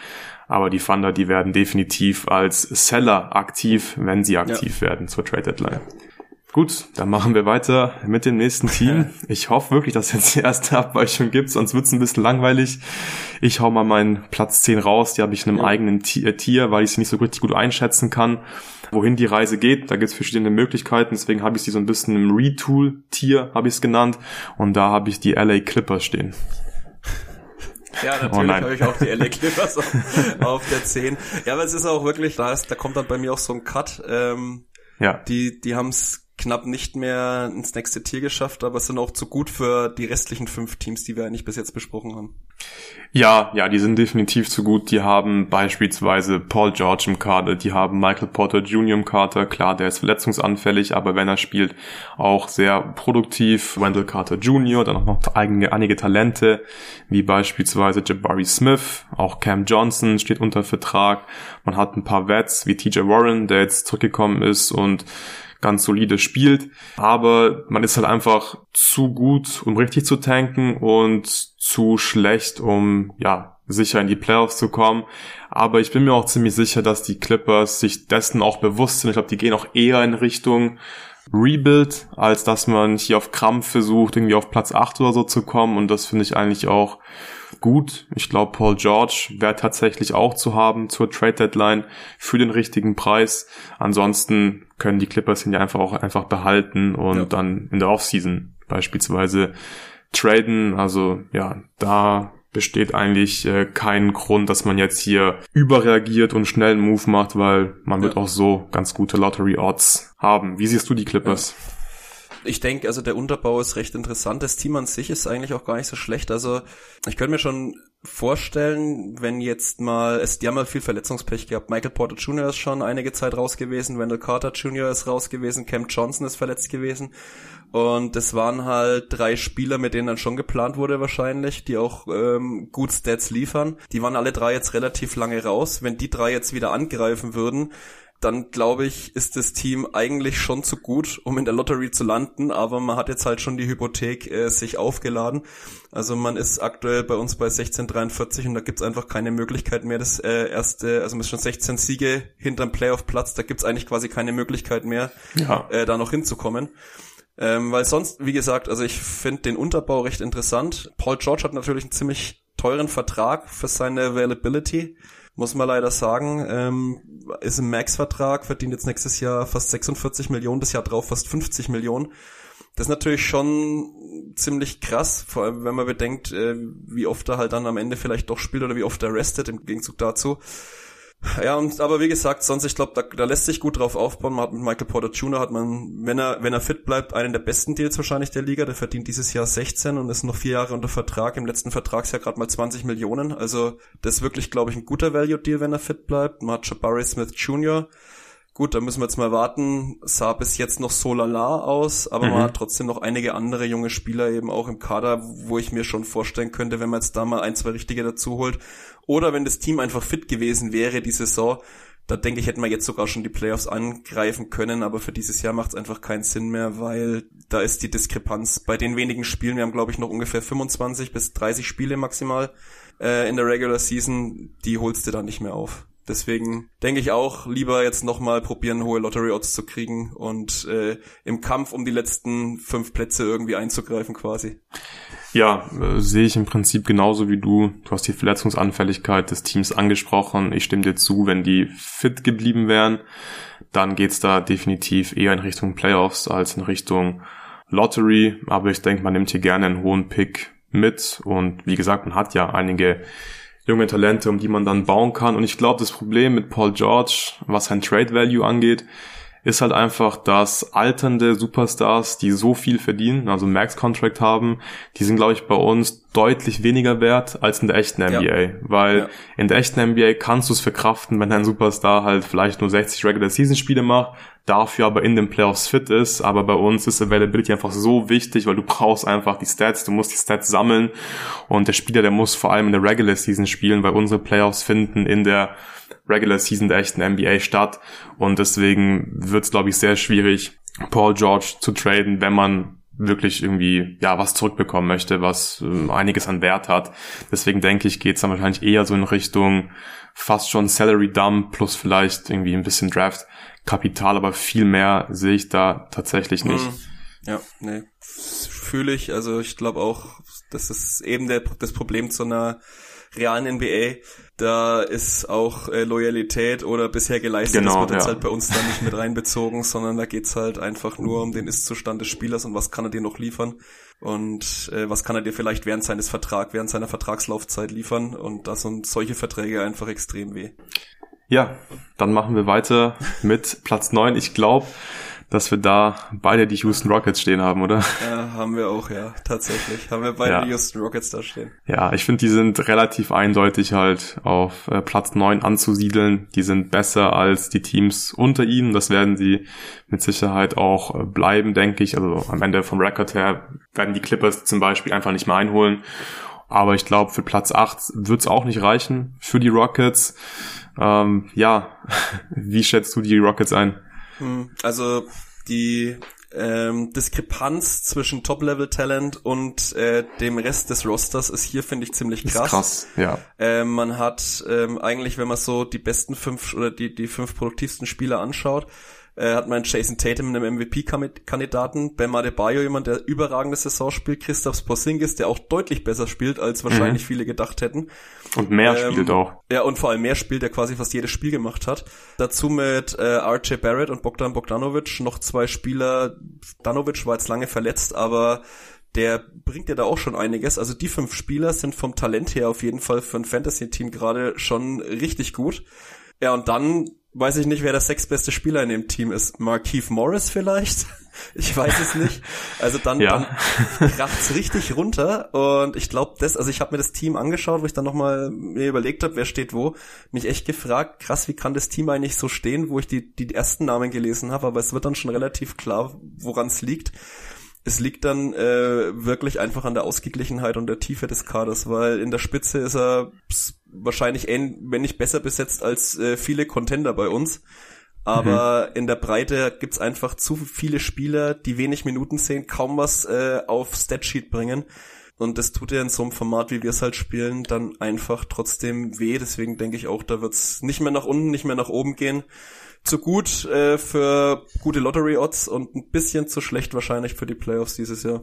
Aber die Thunder, die werden definitiv als Seller aktiv, wenn sie aktiv ja. werden zur Trade Deadline. Gut, dann machen wir weiter mit dem nächsten Team. Ich hoffe wirklich, dass es jetzt die erste Abweichung gibt, sonst wird's ein bisschen langweilig. Ich hau mal meinen Platz 10 raus, die habe ich in einem ja. eigenen äh, Tier, weil ich sie nicht so richtig gut einschätzen kann, wohin die Reise geht. Da gibt's verschiedene Möglichkeiten, deswegen habe ich sie so ein bisschen im Retool-Tier, habe ich es genannt. Und da habe ich die LA Clippers stehen. Ja, oh natürlich oh habe ich auch die LA Clippers auf, auf, der 10. Ja, aber es ist auch wirklich, da, ist, da kommt dann bei mir auch so ein Cut. Ähm, ja. Die, die haben es knapp nicht mehr ins nächste Tier geschafft, aber sind auch zu gut für die restlichen fünf Teams, die wir eigentlich bis jetzt besprochen haben. Ja, ja, die sind definitiv zu gut. Die haben beispielsweise Paul George im Kader, die haben Michael Porter Jr. im Kader. Klar, der ist verletzungsanfällig, aber wenn er spielt, auch sehr produktiv. Wendell Carter Jr., dann auch noch einige, einige Talente, wie beispielsweise Jabari Smith, auch Cam Johnson steht unter Vertrag. Man hat ein paar Vets wie TJ Warren, der jetzt zurückgekommen ist und ganz solide spielt. Aber man ist halt einfach zu gut, um richtig zu tanken und zu schlecht, um ja sicher in die Playoffs zu kommen. Aber ich bin mir auch ziemlich sicher, dass die Clippers sich dessen auch bewusst sind. Ich glaube, die gehen auch eher in Richtung Rebuild, als dass man hier auf Krampf versucht, irgendwie auf Platz 8 oder so zu kommen. Und das finde ich eigentlich auch gut. Ich glaube, Paul George wäre tatsächlich auch zu haben zur Trade Deadline für den richtigen Preis. Ansonsten können die Clippers ihn ja einfach auch einfach behalten und ja. dann in der Offseason beispielsweise traden. Also ja, da besteht eigentlich äh, kein Grund, dass man jetzt hier überreagiert und schnell einen Move macht, weil man ja. wird auch so ganz gute Lottery Odds haben. Wie siehst du die Clippers? Ja ich denke, also der Unterbau ist recht interessant. Das Team an sich ist eigentlich auch gar nicht so schlecht. Also ich könnte mir schon vorstellen, wenn jetzt mal, es, die haben mal viel Verletzungspech gehabt. Michael Porter Jr. ist schon einige Zeit raus gewesen, Wendell Carter Jr. ist raus gewesen, Cam Johnson ist verletzt gewesen. Und das waren halt drei Spieler, mit denen dann schon geplant wurde wahrscheinlich, die auch ähm, gut Stats liefern. Die waren alle drei jetzt relativ lange raus. Wenn die drei jetzt wieder angreifen würden, dann glaube ich, ist das Team eigentlich schon zu gut, um in der Lottery zu landen, aber man hat jetzt halt schon die Hypothek äh, sich aufgeladen. Also man ist aktuell bei uns bei 1643 und da gibt's einfach keine Möglichkeit mehr, das äh, erste, also man ist schon 16 Siege hinterm Playoff-Platz, da gibt's eigentlich quasi keine Möglichkeit mehr, ja. äh, da noch hinzukommen. Ähm, weil sonst, wie gesagt, also ich finde den Unterbau recht interessant. Paul George hat natürlich einen ziemlich teuren Vertrag für seine Availability muss man leider sagen. Ähm, ist ein Max-Vertrag, verdient jetzt nächstes Jahr fast 46 Millionen, das Jahr drauf fast 50 Millionen. Das ist natürlich schon ziemlich krass, vor allem wenn man bedenkt, äh, wie oft er halt dann am Ende vielleicht doch spielt oder wie oft er restet im Gegenzug dazu. Ja, und aber wie gesagt, sonst, ich glaube, da, da lässt sich gut drauf aufbauen. Man hat mit Michael Porter Jr. hat man, wenn er, wenn er fit bleibt, einen der besten Deals wahrscheinlich der Liga. Der verdient dieses Jahr 16 und ist noch vier Jahre unter Vertrag. Im letzten Vertragsjahr gerade mal 20 Millionen. Also das ist wirklich, glaube ich, ein guter Value-Deal, wenn er fit bleibt. Man hat Jabari Smith Jr., Gut, da müssen wir jetzt mal warten. Sah bis jetzt noch so lala aus, aber mhm. man hat trotzdem noch einige andere junge Spieler eben auch im Kader, wo ich mir schon vorstellen könnte, wenn man jetzt da mal ein, zwei richtige dazu holt. Oder wenn das Team einfach fit gewesen wäre, die Saison, da denke ich, hätten wir jetzt sogar schon die Playoffs angreifen können, aber für dieses Jahr macht es einfach keinen Sinn mehr, weil da ist die Diskrepanz bei den wenigen Spielen, wir haben glaube ich noch ungefähr 25 bis 30 Spiele maximal äh, in der Regular Season, die holst du da nicht mehr auf. Deswegen denke ich auch, lieber jetzt nochmal probieren, hohe Lottery-Odds zu kriegen und äh, im Kampf um die letzten fünf Plätze irgendwie einzugreifen quasi. Ja, äh, sehe ich im Prinzip genauso wie du. Du hast die Verletzungsanfälligkeit des Teams angesprochen. Ich stimme dir zu, wenn die fit geblieben wären, dann geht's da definitiv eher in Richtung Playoffs als in Richtung Lottery. Aber ich denke, man nimmt hier gerne einen hohen Pick mit. Und wie gesagt, man hat ja einige junge Talente, um die man dann bauen kann. Und ich glaube, das Problem mit Paul George, was sein Trade Value angeht, ist halt einfach, dass alternde Superstars, die so viel verdienen, also Max-Contract haben, die sind, glaube ich, bei uns deutlich weniger wert als in der echten NBA. Ja. Weil ja. in der echten NBA kannst du es verkraften, wenn ein Superstar halt vielleicht nur 60 Regular-Season-Spiele macht, dafür aber in den Playoffs fit ist. Aber bei uns ist Availability einfach so wichtig, weil du brauchst einfach die Stats, du musst die Stats sammeln. Und der Spieler, der muss vor allem in der Regular Season spielen, weil unsere Playoffs finden in der Regular Season der echten NBA statt. Und deswegen wird es, glaube ich, sehr schwierig, Paul George zu traden, wenn man wirklich irgendwie ja was zurückbekommen möchte, was äh, einiges an Wert hat. Deswegen denke ich, geht es dann wahrscheinlich eher so in Richtung fast schon Salary Dump plus vielleicht irgendwie ein bisschen Draft Kapital, aber viel mehr sehe ich da tatsächlich nicht. Mhm. Ja, nee, fühle ich. Also ich glaube auch, das ist eben der, das Problem zu einer realen NBA. Da ist auch äh, Loyalität oder bisher geleistetes genau, wird jetzt ja. halt bei uns da nicht mit reinbezogen, sondern da geht's halt einfach nur um den Ist-Zustand des Spielers und was kann er dir noch liefern und äh, was kann er dir vielleicht während seines Vertrags, während seiner Vertragslaufzeit liefern und das sind solche Verträge einfach extrem weh. Ja, dann machen wir weiter mit Platz neun. Ich glaube, dass wir da beide die Houston Rockets stehen haben, oder? Ja, haben wir auch, ja, tatsächlich. Haben wir beide ja. die Houston Rockets da stehen. Ja, ich finde, die sind relativ eindeutig halt auf äh, Platz neun anzusiedeln. Die sind besser als die Teams unter ihnen. Das werden sie mit Sicherheit auch äh, bleiben, denke ich. Also am Ende vom Record her werden die Clippers zum Beispiel einfach nicht mehr einholen. Aber ich glaube, für Platz 8 wird es auch nicht reichen für die Rockets. Ähm, ja, wie schätzt du die Rockets ein? Hm, also die ähm, Diskrepanz zwischen Top-Level-Talent und äh, dem Rest des Rosters ist hier, finde ich, ziemlich krass. Ist krass, ja. Ähm, man hat ähm, eigentlich, wenn man so die besten fünf oder die, die fünf produktivsten Spieler anschaut, äh, hat man Jason Tatum, einem MVP-Kandidaten, Bam Adebayo, jemand, der überragende Saison spielt, Christoph Porzingis, der auch deutlich besser spielt, als wahrscheinlich mhm. viele gedacht hätten. Und mehr ähm, spielt auch. Ja, und vor allem mehr spielt, der quasi fast jedes Spiel gemacht hat. Dazu mit äh, RJ Barrett und Bogdan Bogdanovic noch zwei Spieler. Bogdanovic war jetzt lange verletzt, aber der bringt ja da auch schon einiges. Also die fünf Spieler sind vom Talent her auf jeden Fall für ein Fantasy-Team gerade schon richtig gut. Ja, und dann weiß ich nicht, wer der sechstbeste Spieler in dem Team ist. Markeith Morris vielleicht? Ich weiß es nicht. Also dann, ja. dann kracht's richtig runter und ich glaube, das, also ich habe mir das Team angeschaut, wo ich dann nochmal mir überlegt habe, wer steht wo, mich echt gefragt, krass, wie kann das Team eigentlich so stehen, wo ich die, die ersten Namen gelesen habe, aber es wird dann schon relativ klar, woran es liegt es liegt dann äh, wirklich einfach an der Ausgeglichenheit und der Tiefe des Kaders, weil in der Spitze ist er wahrscheinlich, wenn nicht besser besetzt als äh, viele Contender bei uns. Aber mhm. in der Breite gibt's einfach zu viele Spieler, die wenig Minuten sehen, kaum was äh, auf Statsheet bringen. Und das tut ja in so einem Format, wie wir es halt spielen, dann einfach trotzdem weh. Deswegen denke ich auch, da wird's nicht mehr nach unten, nicht mehr nach oben gehen zu gut äh, für gute Lottery-Odds und ein bisschen zu schlecht wahrscheinlich für die Playoffs dieses Jahr.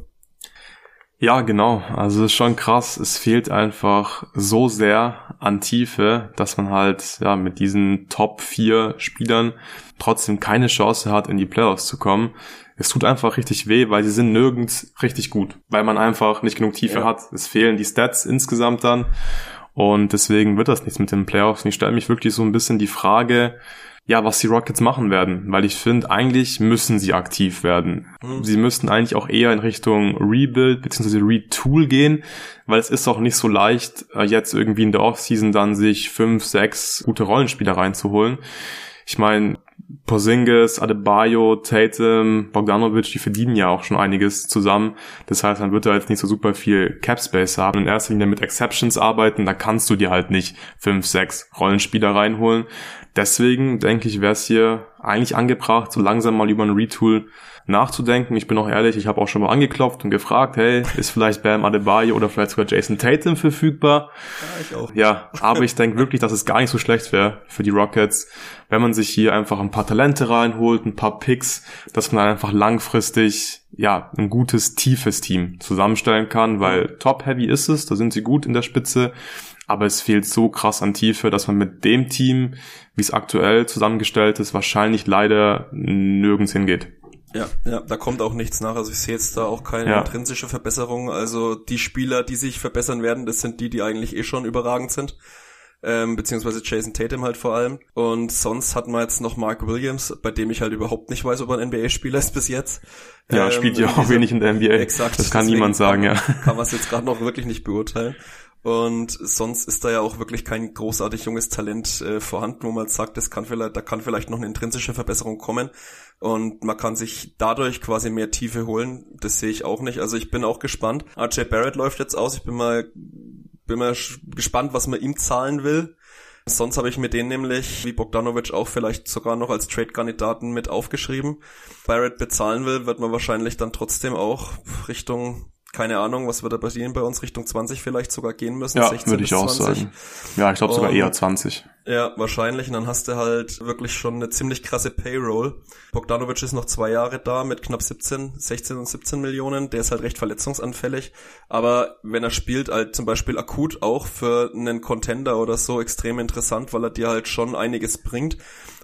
Ja, genau. Also ist schon krass. Es fehlt einfach so sehr an Tiefe, dass man halt ja mit diesen Top 4 Spielern trotzdem keine Chance hat, in die Playoffs zu kommen. Es tut einfach richtig weh, weil sie sind nirgends richtig gut, weil man einfach nicht genug Tiefe ja. hat. Es fehlen die Stats insgesamt dann. Und deswegen wird das nichts mit den Playoffs. Und ich stelle mich wirklich so ein bisschen die Frage, ja, was die Rockets machen werden, weil ich finde, eigentlich müssen sie aktiv werden. Mhm. Sie müssten eigentlich auch eher in Richtung Rebuild bzw. Retool gehen, weil es ist auch nicht so leicht, äh, jetzt irgendwie in der Offseason dann sich fünf, sechs gute Rollenspieler reinzuholen. Ich meine, Porzingis, Adebayo, Tatum, Bogdanovic, die verdienen ja auch schon einiges zusammen. Das heißt, man wird da jetzt nicht so super viel Cap Space haben. In erster Linie mit Exceptions arbeiten, da kannst du dir halt nicht fünf, sechs Rollenspieler reinholen. Deswegen denke ich, wäre es hier eigentlich angebracht, so langsam mal über ein Retool nachzudenken. Ich bin auch ehrlich, ich habe auch schon mal angeklopft und gefragt, hey, ist vielleicht Bam Adebayo oder vielleicht sogar Jason Tatum verfügbar? Ja, ich auch. Ja, aber ich denke wirklich, dass es gar nicht so schlecht wäre für die Rockets, wenn man sich hier einfach ein paar Talente reinholt, ein paar Picks, dass man einfach langfristig ja ein gutes, tiefes Team zusammenstellen kann, weil top-heavy ist es, da sind sie gut in der Spitze aber es fehlt so krass an Tiefe, dass man mit dem Team, wie es aktuell zusammengestellt ist, wahrscheinlich leider nirgends hingeht. Ja, ja, da kommt auch nichts nach. Also ich sehe jetzt da auch keine ja. intrinsische Verbesserung. Also die Spieler, die sich verbessern werden, das sind die, die eigentlich eh schon überragend sind. Ähm, beziehungsweise Jason Tatum halt vor allem. Und sonst hatten wir jetzt noch Mark Williams, bei dem ich halt überhaupt nicht weiß, ob er ein NBA-Spieler ist bis jetzt. Ja, ähm, spielt ja auch wenig in der NBA. Exakt. Das kann niemand sagen, ja. Kann man es jetzt gerade noch wirklich nicht beurteilen. Und sonst ist da ja auch wirklich kein großartig junges Talent äh, vorhanden, wo man sagt, das kann vielleicht, da kann vielleicht noch eine intrinsische Verbesserung kommen. Und man kann sich dadurch quasi mehr Tiefe holen. Das sehe ich auch nicht. Also ich bin auch gespannt. RJ Barrett läuft jetzt aus. Ich bin mal, bin mal gespannt, was man ihm zahlen will. Sonst habe ich mir den nämlich, wie Bogdanovic, auch vielleicht sogar noch als Trade-Kandidaten mit aufgeschrieben. Barrett bezahlen will, wird man wahrscheinlich dann trotzdem auch Richtung keine Ahnung, was wird da passieren bei uns, Richtung 20 vielleicht sogar gehen müssen. Ja, würde ich auch 20. sagen. Ja, ich glaube sogar eher 20. Ja, wahrscheinlich. Und dann hast du halt wirklich schon eine ziemlich krasse Payroll. Bogdanovic ist noch zwei Jahre da mit knapp 17, 16 und 17 Millionen. Der ist halt recht verletzungsanfällig. Aber wenn er spielt, halt zum Beispiel akut auch für einen Contender oder so extrem interessant, weil er dir halt schon einiges bringt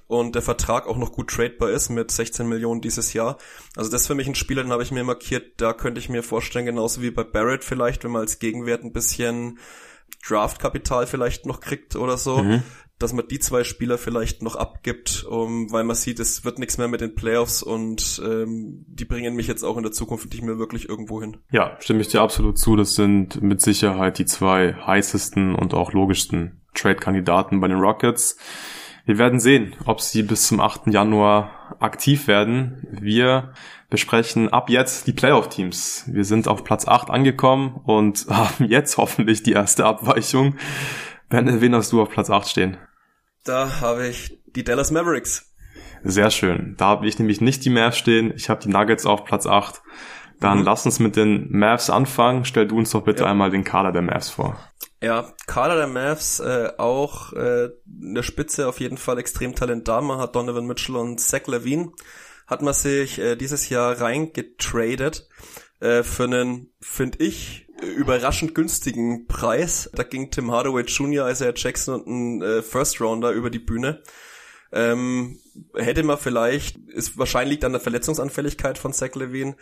und der Vertrag auch noch gut tradebar ist mit 16 Millionen dieses Jahr. Also das ist für mich ein Spieler, den habe ich mir markiert, da könnte ich mir vorstellen, genauso wie bei Barrett vielleicht, wenn man als Gegenwert ein bisschen Draftkapital vielleicht noch kriegt oder so, mhm. dass man die zwei Spieler vielleicht noch abgibt, um, weil man sieht, es wird nichts mehr mit den Playoffs und ähm, die bringen mich jetzt auch in der Zukunft nicht mehr wirklich irgendwo hin. Ja, stimme ich dir absolut zu. Das sind mit Sicherheit die zwei heißesten und auch logischsten Trade-Kandidaten bei den Rockets. Wir werden sehen, ob sie bis zum 8. Januar aktiv werden. Wir besprechen ab jetzt die Playoff-Teams. Wir sind auf Platz 8 angekommen und haben jetzt hoffentlich die erste Abweichung. Ben, wen hast du auf Platz 8 stehen? Da habe ich die Dallas Mavericks. Sehr schön. Da habe ich nämlich nicht die Mavs stehen. Ich habe die Nuggets auf Platz 8. Dann mhm. lass uns mit den Mavs anfangen. Stell du uns doch bitte ja. einmal den Kader der Mavs vor. Ja, Kader der Mavs äh, auch äh, in der Spitze auf jeden Fall extrem Talent da. Man hat Donovan Mitchell und Zach Levine hat man sich äh, dieses Jahr reingetradet äh, für einen, finde ich, überraschend günstigen Preis. Da ging Tim Hardaway Jr., Isaiah Jackson und ein äh, First Rounder über die Bühne. Ähm, hätte man vielleicht, ist wahrscheinlich dann der Verletzungsanfälligkeit von Zach Levine,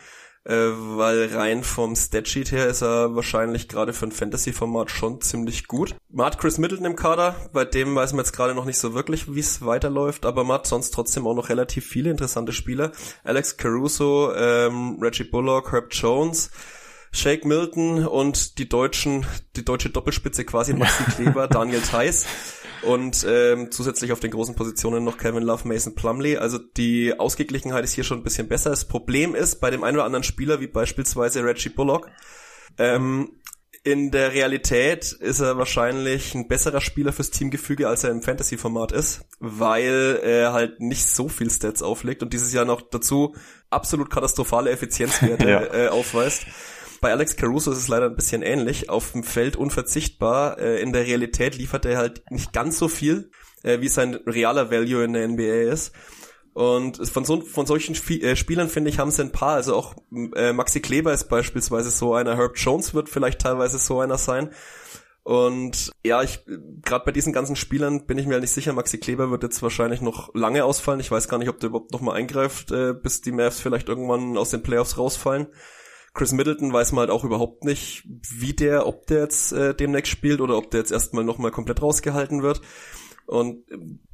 äh, weil rein vom Statsheet her ist er wahrscheinlich gerade für ein Fantasy-Format schon ziemlich gut. Man hat Chris Middleton im Kader, bei dem weiß man jetzt gerade noch nicht so wirklich, wie es weiterläuft, aber man hat sonst trotzdem auch noch relativ viele interessante Spieler. Alex Caruso, ähm, Reggie Bullock, Herb Jones, Shake Milton und die deutschen, die deutsche Doppelspitze quasi Maxi Kleber, Daniel Theiss und ähm, zusätzlich auf den großen Positionen noch Kevin Love, Mason Plumley. Also die Ausgeglichenheit ist hier schon ein bisschen besser. Das Problem ist bei dem einen oder anderen Spieler, wie beispielsweise Reggie Bullock, ähm, in der Realität ist er wahrscheinlich ein besserer Spieler fürs Teamgefüge, als er im Fantasy-Format ist, weil er halt nicht so viel Stats auflegt und dieses Jahr noch dazu absolut katastrophale Effizienzwerte ja. äh, aufweist. Bei Alex Caruso ist es leider ein bisschen ähnlich. Auf dem Feld unverzichtbar. Äh, in der Realität liefert er halt nicht ganz so viel, äh, wie sein realer Value in der NBA ist. Und von, so, von solchen äh, Spielern, finde ich, haben sie ein paar. Also auch äh, Maxi Kleber ist beispielsweise so einer. Herb Jones wird vielleicht teilweise so einer sein. Und ja, ich gerade bei diesen ganzen Spielern bin ich mir nicht sicher. Maxi Kleber wird jetzt wahrscheinlich noch lange ausfallen. Ich weiß gar nicht, ob der überhaupt noch mal eingreift, äh, bis die Mavs vielleicht irgendwann aus den Playoffs rausfallen. Chris Middleton weiß man halt auch überhaupt nicht, wie der, ob der jetzt äh, demnächst spielt oder ob der jetzt erstmal nochmal komplett rausgehalten wird. Und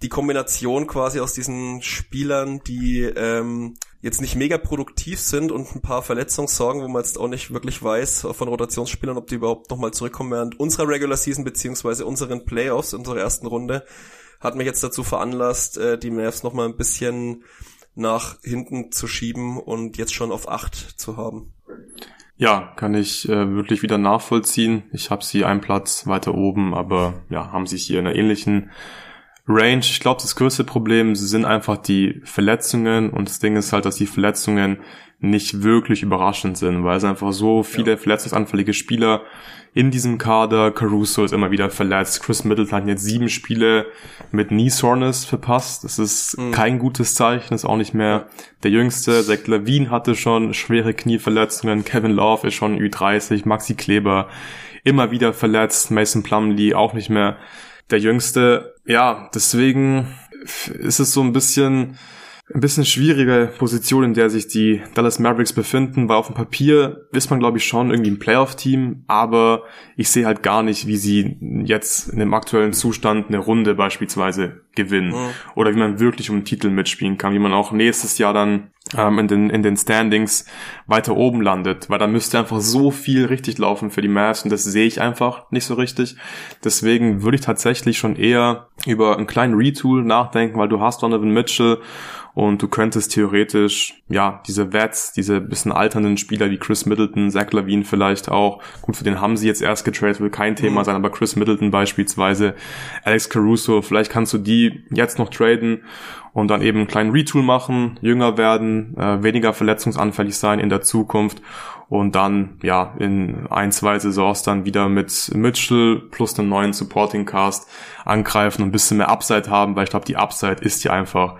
die Kombination quasi aus diesen Spielern, die ähm, jetzt nicht mega produktiv sind und ein paar Verletzungssorgen, wo man jetzt auch nicht wirklich weiß von Rotationsspielern, ob die überhaupt nochmal zurückkommen während unserer Regular Season beziehungsweise unseren Playoffs, unserer ersten Runde, hat mich jetzt dazu veranlasst, äh, die Mavs nochmal ein bisschen nach hinten zu schieben und jetzt schon auf acht zu haben. Ja, kann ich äh, wirklich wieder nachvollziehen. Ich habe sie einen Platz weiter oben, aber ja, haben sich hier in einer ähnlichen Range. Ich glaube, das größte Problem sind einfach die Verletzungen und das Ding ist halt, dass die Verletzungen nicht wirklich überraschend sind, weil es einfach so viele ja. verletzungsanfällige Spieler in diesem Kader. Caruso ist immer wieder verletzt. Chris Middleton hat jetzt sieben Spiele mit Knee Soreness verpasst. Das ist mhm. kein gutes Zeichen, ist auch nicht mehr der jüngste. Zach Levine hatte schon schwere Knieverletzungen. Kevin Love ist schon Ü30. Maxi Kleber immer wieder verletzt. Mason Plumlee auch nicht mehr der jüngste. Ja, deswegen ist es so ein bisschen ein bisschen schwierige Position, in der sich die Dallas Mavericks befinden, weil auf dem Papier ist man, glaube ich, schon irgendwie ein Playoff-Team, aber ich sehe halt gar nicht, wie sie jetzt in dem aktuellen Zustand eine Runde beispielsweise gewinnen mhm. oder wie man wirklich um den Titel mitspielen kann, wie man auch nächstes Jahr dann ähm, in, den, in den Standings weiter oben landet, weil da müsste einfach so viel richtig laufen für die Mavs und das sehe ich einfach nicht so richtig. Deswegen würde ich tatsächlich schon eher über einen kleinen Retool nachdenken, weil du hast Donovan Mitchell und du könntest theoretisch, ja, diese Vets, diese bisschen alternden Spieler wie Chris Middleton, Zach Lavine vielleicht auch, gut, für den haben sie jetzt erst getradet, will kein Thema mhm. sein, aber Chris Middleton beispielsweise, Alex Caruso, vielleicht kannst du die jetzt noch traden und dann eben einen kleinen Retool machen, jünger werden, äh, weniger verletzungsanfällig sein in der Zukunft und dann ja in ein, zwei Saisons dann wieder mit Mitchell plus einem neuen Supporting Cast angreifen und ein bisschen mehr Upside haben, weil ich glaube, die Upside ist ja einfach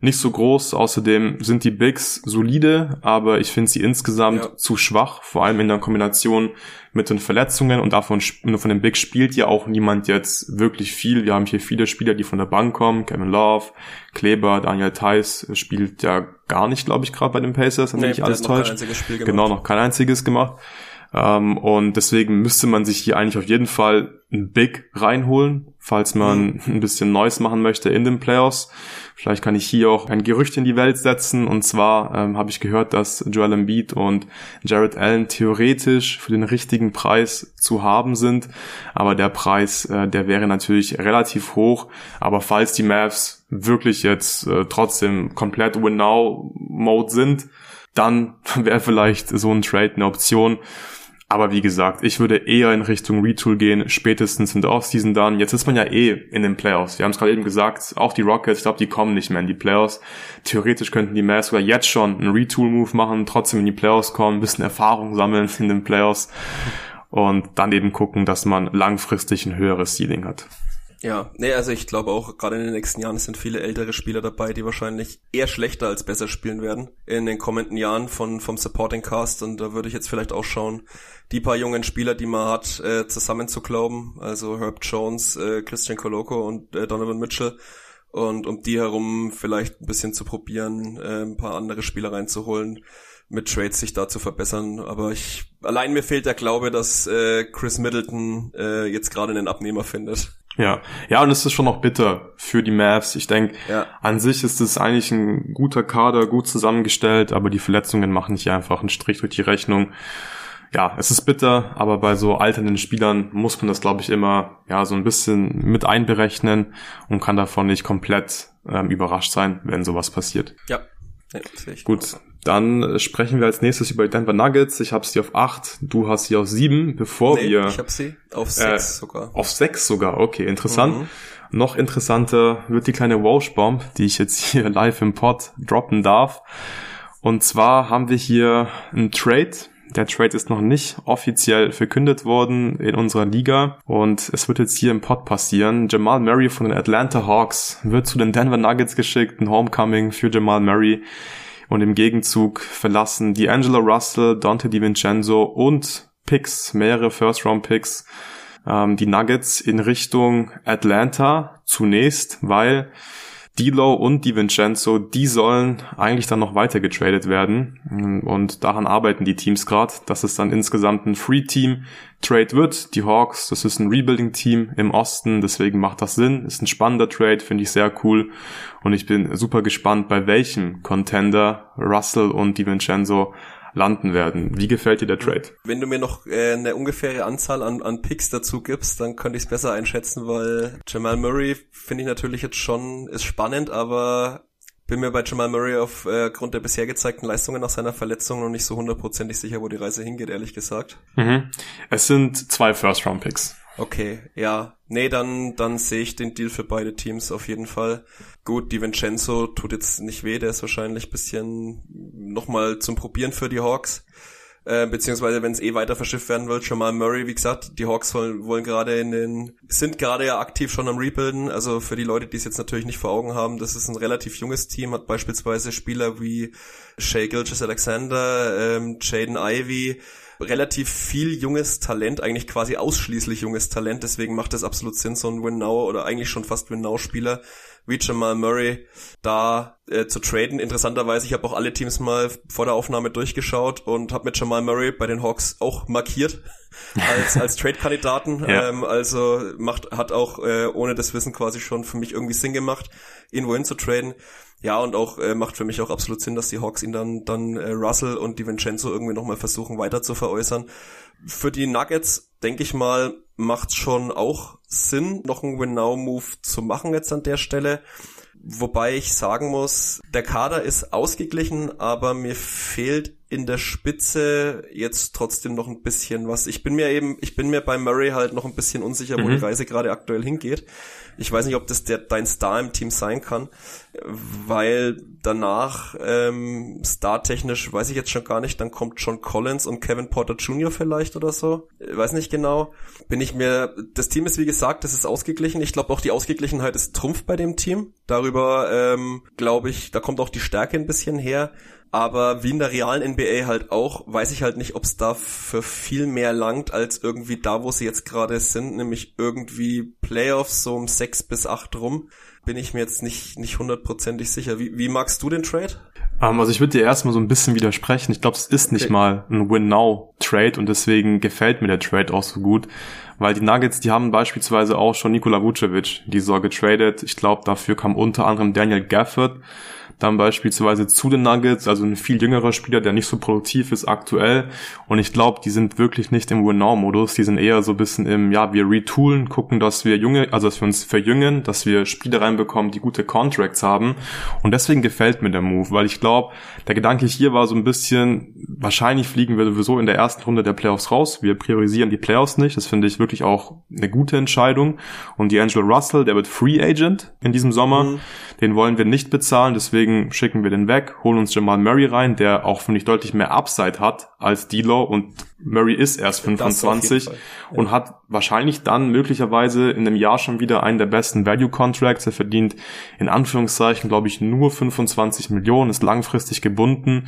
nicht so groß. Außerdem sind die Bigs solide, aber ich finde sie insgesamt ja. zu schwach, vor allem in der Kombination mit den Verletzungen und davon nur von den Bigs spielt ja auch niemand jetzt wirklich viel. Wir haben hier viele Spieler, die von der Bank kommen. Kevin Love, Kleber, Daniel Theiss spielt ja gar nicht, glaube ich, gerade bei den Pacers, wenn nee, nicht alles täuscht. Genau, noch kein einziges gemacht. Ähm, und deswegen müsste man sich hier eigentlich auf jeden Fall ein Big reinholen, falls man mhm. ein bisschen Neues machen möchte in den Playoffs. Vielleicht kann ich hier auch ein Gerücht in die Welt setzen. Und zwar ähm, habe ich gehört, dass Joel Embiid und Jared Allen theoretisch für den richtigen Preis zu haben sind. Aber der Preis, äh, der wäre natürlich relativ hoch. Aber falls die Mavs wirklich jetzt äh, trotzdem komplett Win-Now-Mode sind, dann wäre vielleicht so ein Trade eine Option. Aber wie gesagt, ich würde eher in Richtung Retool gehen, spätestens in der Offseason dann. Jetzt ist man ja eh in den Playoffs. Wir haben es gerade eben gesagt, auch die Rockets, ich glaube, die kommen nicht mehr in die Playoffs. Theoretisch könnten die Mavs sogar jetzt schon einen Retool-Move machen, trotzdem in die Playoffs kommen, ein bisschen Erfahrung sammeln in den Playoffs und dann eben gucken, dass man langfristig ein höheres Ceiling hat. Ja, nee, also ich glaube auch, gerade in den nächsten Jahren sind viele ältere Spieler dabei, die wahrscheinlich eher schlechter als besser spielen werden in den kommenden Jahren von, vom Supporting Cast und da würde ich jetzt vielleicht auch schauen, die paar jungen Spieler, die man hat, äh, zusammen zu glauben, also Herb Jones, äh, Christian Coloco und äh, Donovan Mitchell und um die herum vielleicht ein bisschen zu probieren, äh, ein paar andere Spieler reinzuholen, mit Trades sich da zu verbessern. Aber ich allein mir fehlt der Glaube, dass äh, Chris Middleton äh, jetzt gerade einen Abnehmer findet. Ja, ja, und es ist schon noch bitter für die Mavs. Ich denke, ja. an sich ist es eigentlich ein guter Kader, gut zusammengestellt, aber die Verletzungen machen nicht einfach einen Strich durch die Rechnung. Ja, es ist bitter, aber bei so alternden Spielern muss man das, glaube ich, immer ja so ein bisschen mit einberechnen und kann davon nicht komplett ähm, überrascht sein, wenn sowas passiert. Ja, ja Gut, dann sprechen wir als nächstes über die Denver Nuggets. Ich habe sie auf 8, du hast sie auf 7, bevor nee, wir... ich habe sie auf 6 äh, sogar. Auf 6 sogar, okay, interessant. Mhm. Noch interessanter wird die kleine Walsh-Bomb, die ich jetzt hier live im Pod droppen darf. Und zwar haben wir hier einen Trade. Der Trade ist noch nicht offiziell verkündet worden in unserer Liga und es wird jetzt hier im Pod passieren. Jamal Murray von den Atlanta Hawks wird zu den Denver Nuggets geschickt, ein Homecoming für Jamal Murray. Und im Gegenzug verlassen D'Angelo Russell, Dante DiVincenzo und Picks, mehrere First-Round-Picks, ähm, die Nuggets in Richtung Atlanta zunächst, weil D'Lo und DiVincenzo, die sollen eigentlich dann noch weiter getradet werden. Und daran arbeiten die Teams gerade, dass es dann insgesamt ein Free-Team-Trade wird. Die Hawks, das ist ein Rebuilding-Team im Osten, deswegen macht das Sinn. Ist ein spannender Trade, finde ich sehr cool. Und ich bin super gespannt, bei welchem Contender Russell und DiVincenzo landen werden. Wie gefällt dir der Trade? Wenn du mir noch äh, eine ungefähre Anzahl an, an Picks dazu gibst, dann könnte ich es besser einschätzen, weil Jamal Murray finde ich natürlich jetzt schon ist spannend, aber bin mir bei Jamal Murray aufgrund äh, der bisher gezeigten Leistungen nach seiner Verletzung noch nicht so hundertprozentig sicher, wo die Reise hingeht, ehrlich gesagt. Mhm. Es sind zwei First-Round-Picks. Okay, ja. Nee, dann, dann sehe ich den Deal für beide Teams auf jeden Fall. Gut, die Vincenzo tut jetzt nicht weh, der ist wahrscheinlich bisschen nochmal zum Probieren für die Hawks. Äh, beziehungsweise wenn es eh weiter verschifft werden will, mal Murray, wie gesagt, die Hawks wollen, wollen gerade in den, sind gerade ja aktiv schon am Rebuilden, also für die Leute, die es jetzt natürlich nicht vor Augen haben, das ist ein relativ junges Team, hat beispielsweise Spieler wie Shea Gilgis Alexander, ähm, Jaden Ivy, relativ viel junges Talent, eigentlich quasi ausschließlich junges Talent, deswegen macht es absolut Sinn, so ein Win-Now oder eigentlich schon fast Win-Now-Spieler wie Jamal Murray da äh, zu traden. Interessanterweise, ich habe auch alle Teams mal vor der Aufnahme durchgeschaut und habe mit Jamal Murray bei den Hawks auch markiert als, als Trade-Kandidaten. ja. ähm, also macht, hat auch äh, ohne das Wissen quasi schon für mich irgendwie Sinn gemacht, ihn wohin zu traden. Ja, und auch äh, macht für mich auch absolut Sinn, dass die Hawks ihn dann, dann äh, Russell und die Vincenzo irgendwie nochmal versuchen weiter zu veräußern. Für die Nuggets, denke ich mal, macht schon auch Sinn, noch einen Win-Now-Move zu machen jetzt an der Stelle. Wobei ich sagen muss, der Kader ist ausgeglichen, aber mir fehlt in der Spitze jetzt trotzdem noch ein bisschen was. Ich bin mir eben, ich bin mir bei Murray halt noch ein bisschen unsicher, wo mhm. die Reise gerade aktuell hingeht. Ich weiß nicht, ob das der, dein Star im Team sein kann, weil danach ähm, Star-technisch weiß ich jetzt schon gar nicht, dann kommt John Collins und Kevin Porter Jr. vielleicht oder so. Ich weiß nicht genau. Bin ich mir, das Team ist wie gesagt, das ist ausgeglichen. Ich glaube auch die Ausgeglichenheit ist Trumpf bei dem Team. Darüber ähm, glaube ich, da kommt auch die Stärke ein bisschen her. Aber wie in der realen NBA halt auch, weiß ich halt nicht, ob es da für viel mehr langt, als irgendwie da, wo sie jetzt gerade sind, nämlich irgendwie Playoffs so um sechs bis acht rum. Bin ich mir jetzt nicht, nicht hundertprozentig sicher. Wie, wie magst du den Trade? Um, also ich würde dir erstmal so ein bisschen widersprechen. Ich glaube, es ist nicht okay. mal ein Win-Now-Trade und deswegen gefällt mir der Trade auch so gut. Weil die Nuggets, die haben beispielsweise auch schon Nikola Vucevic die so getradet. Ich glaube, dafür kam unter anderem Daniel Gafford dann beispielsweise zu den Nuggets, also ein viel jüngerer Spieler, der nicht so produktiv ist aktuell. Und ich glaube, die sind wirklich nicht im Win-Now-Modus. Die sind eher so ein bisschen im, ja, wir retoolen, gucken, dass wir junge, also dass wir uns verjüngen, dass wir Spieler reinbekommen, die gute Contracts haben. Und deswegen gefällt mir der Move, weil ich glaube, der Gedanke hier war so ein bisschen, wahrscheinlich fliegen wir sowieso in der ersten Runde der Playoffs raus. Wir priorisieren die Playoffs nicht. Das finde ich wirklich auch eine gute Entscheidung. Und die Angelo Russell, der wird Free Agent in diesem Sommer. Mhm. Den wollen wir nicht bezahlen, deswegen schicken wir den weg, holen uns Jamal Murray rein, der auch, finde ich, deutlich mehr Upside hat als D'Lo und Murray ist erst 25 und hat wahrscheinlich dann möglicherweise in einem Jahr schon wieder einen der besten Value Contracts. Er verdient in Anführungszeichen, glaube ich, nur 25 Millionen, ist langfristig gebunden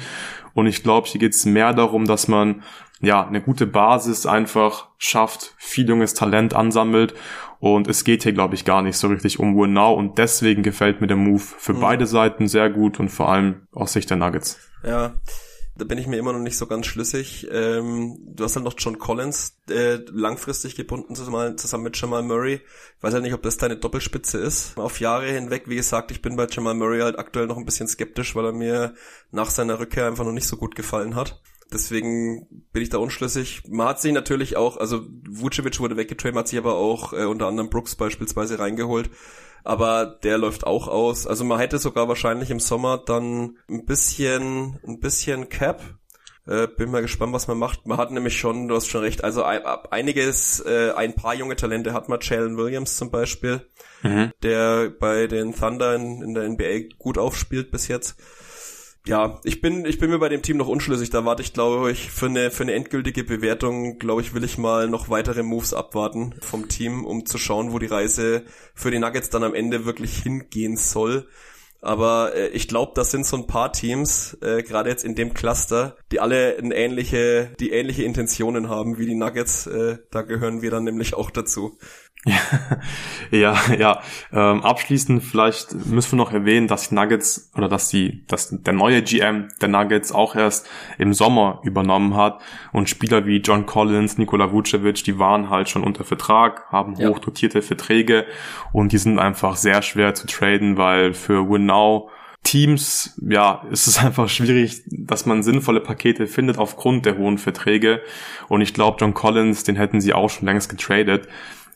und ich glaube, hier geht es mehr darum, dass man ja eine gute Basis einfach schafft, viel junges Talent ansammelt und es geht hier, glaube ich, gar nicht so richtig um Win Now. Und deswegen gefällt mir der Move für mhm. beide Seiten sehr gut und vor allem aus Sicht der Nuggets. Ja, da bin ich mir immer noch nicht so ganz schlüssig. Ähm, du hast halt noch John Collins äh, langfristig gebunden zusammen, zusammen mit Jamal Murray. Ich weiß halt nicht, ob das deine Doppelspitze ist. Auf Jahre hinweg, wie gesagt, ich bin bei Jamal Murray halt aktuell noch ein bisschen skeptisch, weil er mir nach seiner Rückkehr einfach noch nicht so gut gefallen hat. Deswegen bin ich da unschlüssig. Man hat sich natürlich auch, also Vucevic wurde weggetradet, hat sich aber auch äh, unter anderem Brooks beispielsweise reingeholt. Aber der läuft auch aus. Also man hätte sogar wahrscheinlich im Sommer dann ein bisschen, ein bisschen Cap. Äh, bin mal gespannt, was man macht. Man hat nämlich schon, du hast schon recht, also ein, einiges, äh, ein paar junge Talente hat man, Jalen Williams zum Beispiel, mhm. der bei den Thunder in, in der NBA gut aufspielt bis jetzt ja, ich bin, ich bin mir bei dem Team noch unschlüssig. Da warte ich, glaube ich, für eine, für eine endgültige Bewertung, glaube ich, will ich mal noch weitere Moves abwarten vom Team, um zu schauen, wo die Reise für die Nuggets dann am Ende wirklich hingehen soll. Aber äh, ich glaube, das sind so ein paar Teams, äh, gerade jetzt in dem Cluster, die alle eine ähnliche, die ähnliche Intentionen haben wie die Nuggets. Äh, da gehören wir dann nämlich auch dazu. ja, ja. Ähm, abschließend vielleicht müssen wir noch erwähnen, dass die Nuggets oder dass die, dass der neue GM der Nuggets auch erst im Sommer übernommen hat und Spieler wie John Collins, Nikola Vucevic, die waren halt schon unter Vertrag, haben ja. hochdotierte Verträge und die sind einfach sehr schwer zu traden, weil für Win Now Teams, ja, ist es einfach schwierig, dass man sinnvolle Pakete findet aufgrund der hohen Verträge. Und ich glaube, John Collins, den hätten sie auch schon längst getradet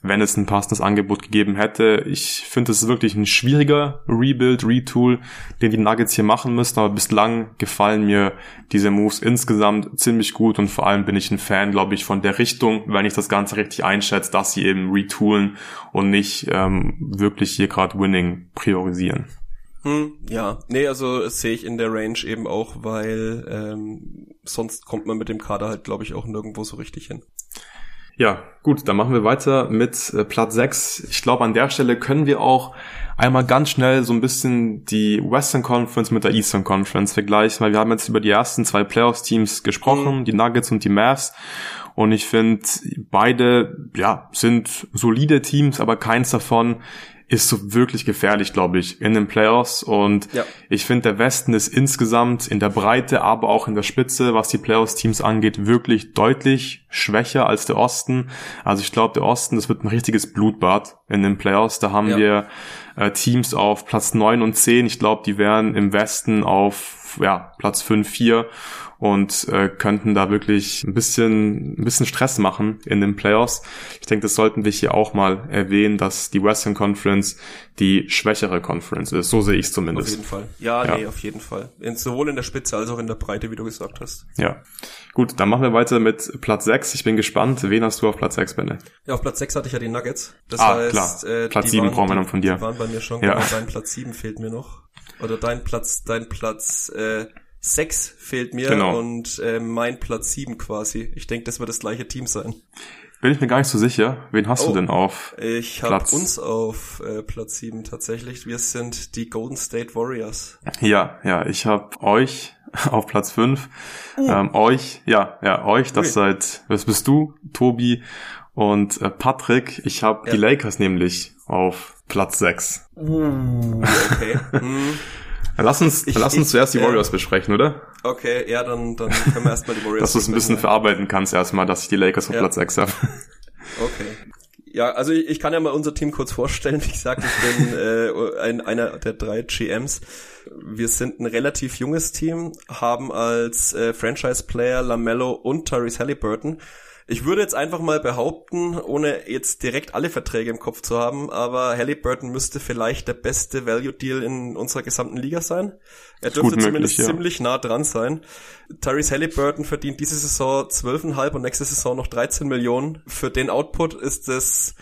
wenn es ein passendes Angebot gegeben hätte. Ich finde, es ist wirklich ein schwieriger Rebuild, Retool, den die Nuggets hier machen müssen, aber bislang gefallen mir diese Moves insgesamt ziemlich gut und vor allem bin ich ein Fan, glaube ich, von der Richtung, wenn ich das Ganze richtig einschätze, dass sie eben retoolen und nicht ähm, wirklich hier gerade Winning priorisieren. Hm, ja, nee, also sehe ich in der Range eben auch, weil ähm, sonst kommt man mit dem Kader halt, glaube ich, auch nirgendwo so richtig hin. Ja, gut, dann machen wir weiter mit äh, Platz 6. Ich glaube, an der Stelle können wir auch einmal ganz schnell so ein bisschen die Western Conference mit der Eastern Conference vergleichen, weil wir haben jetzt über die ersten zwei Playoffs-Teams gesprochen, mhm. die Nuggets und die Mavs. Und ich finde, beide, ja, sind solide Teams, aber keins davon ist so wirklich gefährlich, glaube ich, in den Playoffs. Und ja. ich finde, der Westen ist insgesamt in der Breite, aber auch in der Spitze, was die Playoffs-Teams angeht, wirklich deutlich schwächer als der Osten. Also ich glaube, der Osten, das wird ein richtiges Blutbad in den Playoffs. Da haben ja. wir äh, Teams auf Platz neun und zehn. Ich glaube, die wären im Westen auf ja, Platz fünf, vier und äh, könnten da wirklich ein bisschen, ein bisschen Stress machen in den Playoffs. Ich denke, das sollten wir hier auch mal erwähnen, dass die Western Conference die schwächere Conference ist. So sehe ich es zumindest. Auf jeden Fall. Ja, ja, nee, auf jeden Fall. In, sowohl in der Spitze als auch in der Breite, wie du gesagt hast. Ja. Gut, dann machen wir weiter mit Platz 6. Ich bin gespannt. Wen hast du auf Platz 6, Benne? Ja, auf Platz 6 hatte ich ja die Nuggets. Das ah, heißt, klar. Äh, Platz 7 waren, brauchen wir noch von dir. Die waren bei mir schon. Ja. Genau, dein Platz 7 fehlt mir noch. Oder dein Platz, dein Platz äh, 6 fehlt mir genau. und äh, mein Platz 7 quasi. Ich denke, das wird das gleiche Team sein. Bin ich mir gar nicht so sicher. Wen hast oh, du denn auf Ich habe uns auf äh, Platz 7 tatsächlich. Wir sind die Golden State Warriors. Ja, ja, ich habe euch auf Platz 5. Uh. Ähm, euch, ja, ja, euch, das okay. seid, was bist du, Tobi und äh, Patrick. Ich habe ja. die Lakers nämlich auf Platz 6. Uh, okay. hm. Lass uns, ich, lass uns ich, zuerst die Warriors äh, besprechen, oder? Okay, ja, dann, dann können wir erstmal die Warriors Dass du es ein bisschen verarbeiten kannst erstmal, dass ich die Lakers auf ja. Platz 6 habe. Okay. Ja, also ich, ich kann ja mal unser Team kurz vorstellen. Wie gesagt, ich bin äh, ein, einer der drei GMs. Wir sind ein relativ junges Team, haben als äh, Franchise-Player Lamello und Tyrese Halliburton ich würde jetzt einfach mal behaupten, ohne jetzt direkt alle Verträge im Kopf zu haben, aber Halliburton müsste vielleicht der beste Value Deal in unserer gesamten Liga sein. Er dürfte zumindest möglich, ja. ziemlich nah dran sein. Tyrese Halliburton verdient diese Saison 12,5 und nächste Saison noch 13 Millionen. Für den Output ist es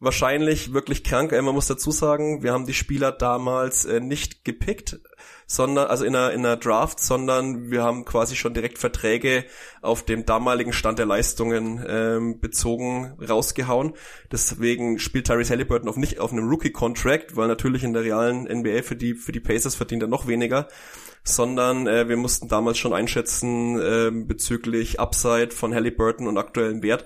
wahrscheinlich wirklich krank. Man muss dazu sagen, wir haben die Spieler damals äh, nicht gepickt, sondern, also in einer, in einer Draft, sondern wir haben quasi schon direkt Verträge auf dem damaligen Stand der Leistungen ähm, bezogen rausgehauen. Deswegen spielt Tyrese Halliburton auf nicht auf einem Rookie-Contract, weil natürlich in der realen NBA für die, für die Pacers verdient er noch weniger sondern äh, wir mussten damals schon einschätzen äh, bezüglich Upside von Halliburton und aktuellen Wert.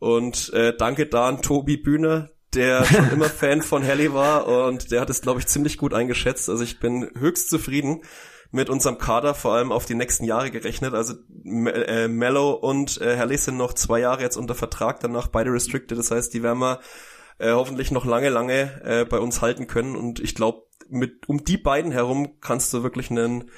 Und äh, danke da an Tobi Bühne, der schon immer Fan von Helly war und der hat es, glaube ich, ziemlich gut eingeschätzt. Also ich bin höchst zufrieden mit unserem Kader, vor allem auf die nächsten Jahre gerechnet. Also äh, Mello und äh, Helly sind noch zwei Jahre jetzt unter Vertrag, danach beide restricted. Das heißt, die werden wir äh, hoffentlich noch lange, lange äh, bei uns halten können. Und ich glaube, mit um die beiden herum kannst du wirklich einen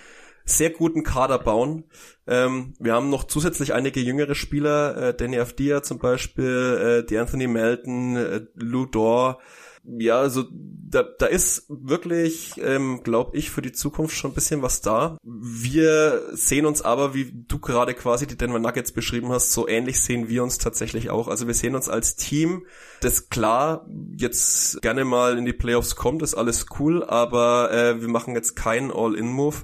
sehr guten Kader bauen. Ähm, wir haben noch zusätzlich einige jüngere Spieler, äh, Danny Afdia zum Beispiel, äh, die Anthony Melton, äh, Lou Dor. Ja, also da, da ist wirklich, ähm, glaube ich, für die Zukunft schon ein bisschen was da. Wir sehen uns aber, wie du gerade quasi die Denver Nuggets beschrieben hast, so ähnlich sehen wir uns tatsächlich auch. Also wir sehen uns als Team, das klar jetzt gerne mal in die Playoffs kommt, ist alles cool, aber äh, wir machen jetzt keinen All-In-Move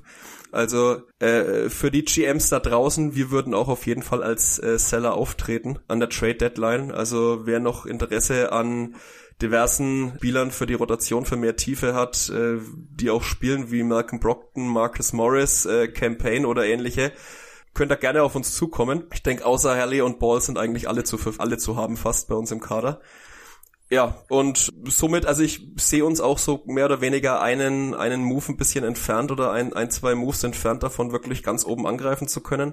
also äh, für die GMs da draußen, wir würden auch auf jeden Fall als äh, Seller auftreten an der Trade Deadline. Also wer noch Interesse an diversen Spielern für die Rotation für mehr Tiefe hat, äh, die auch spielen wie Malcolm Brockton, Marcus Morris, äh, Campaign oder ähnliche, könnt ihr gerne auf uns zukommen. Ich denke, außer Harley und Ball sind eigentlich alle zu, alle zu haben fast bei uns im Kader. Ja, und somit, also ich sehe uns auch so mehr oder weniger einen, einen Move ein bisschen entfernt oder ein, ein, zwei Moves entfernt davon, wirklich ganz oben angreifen zu können.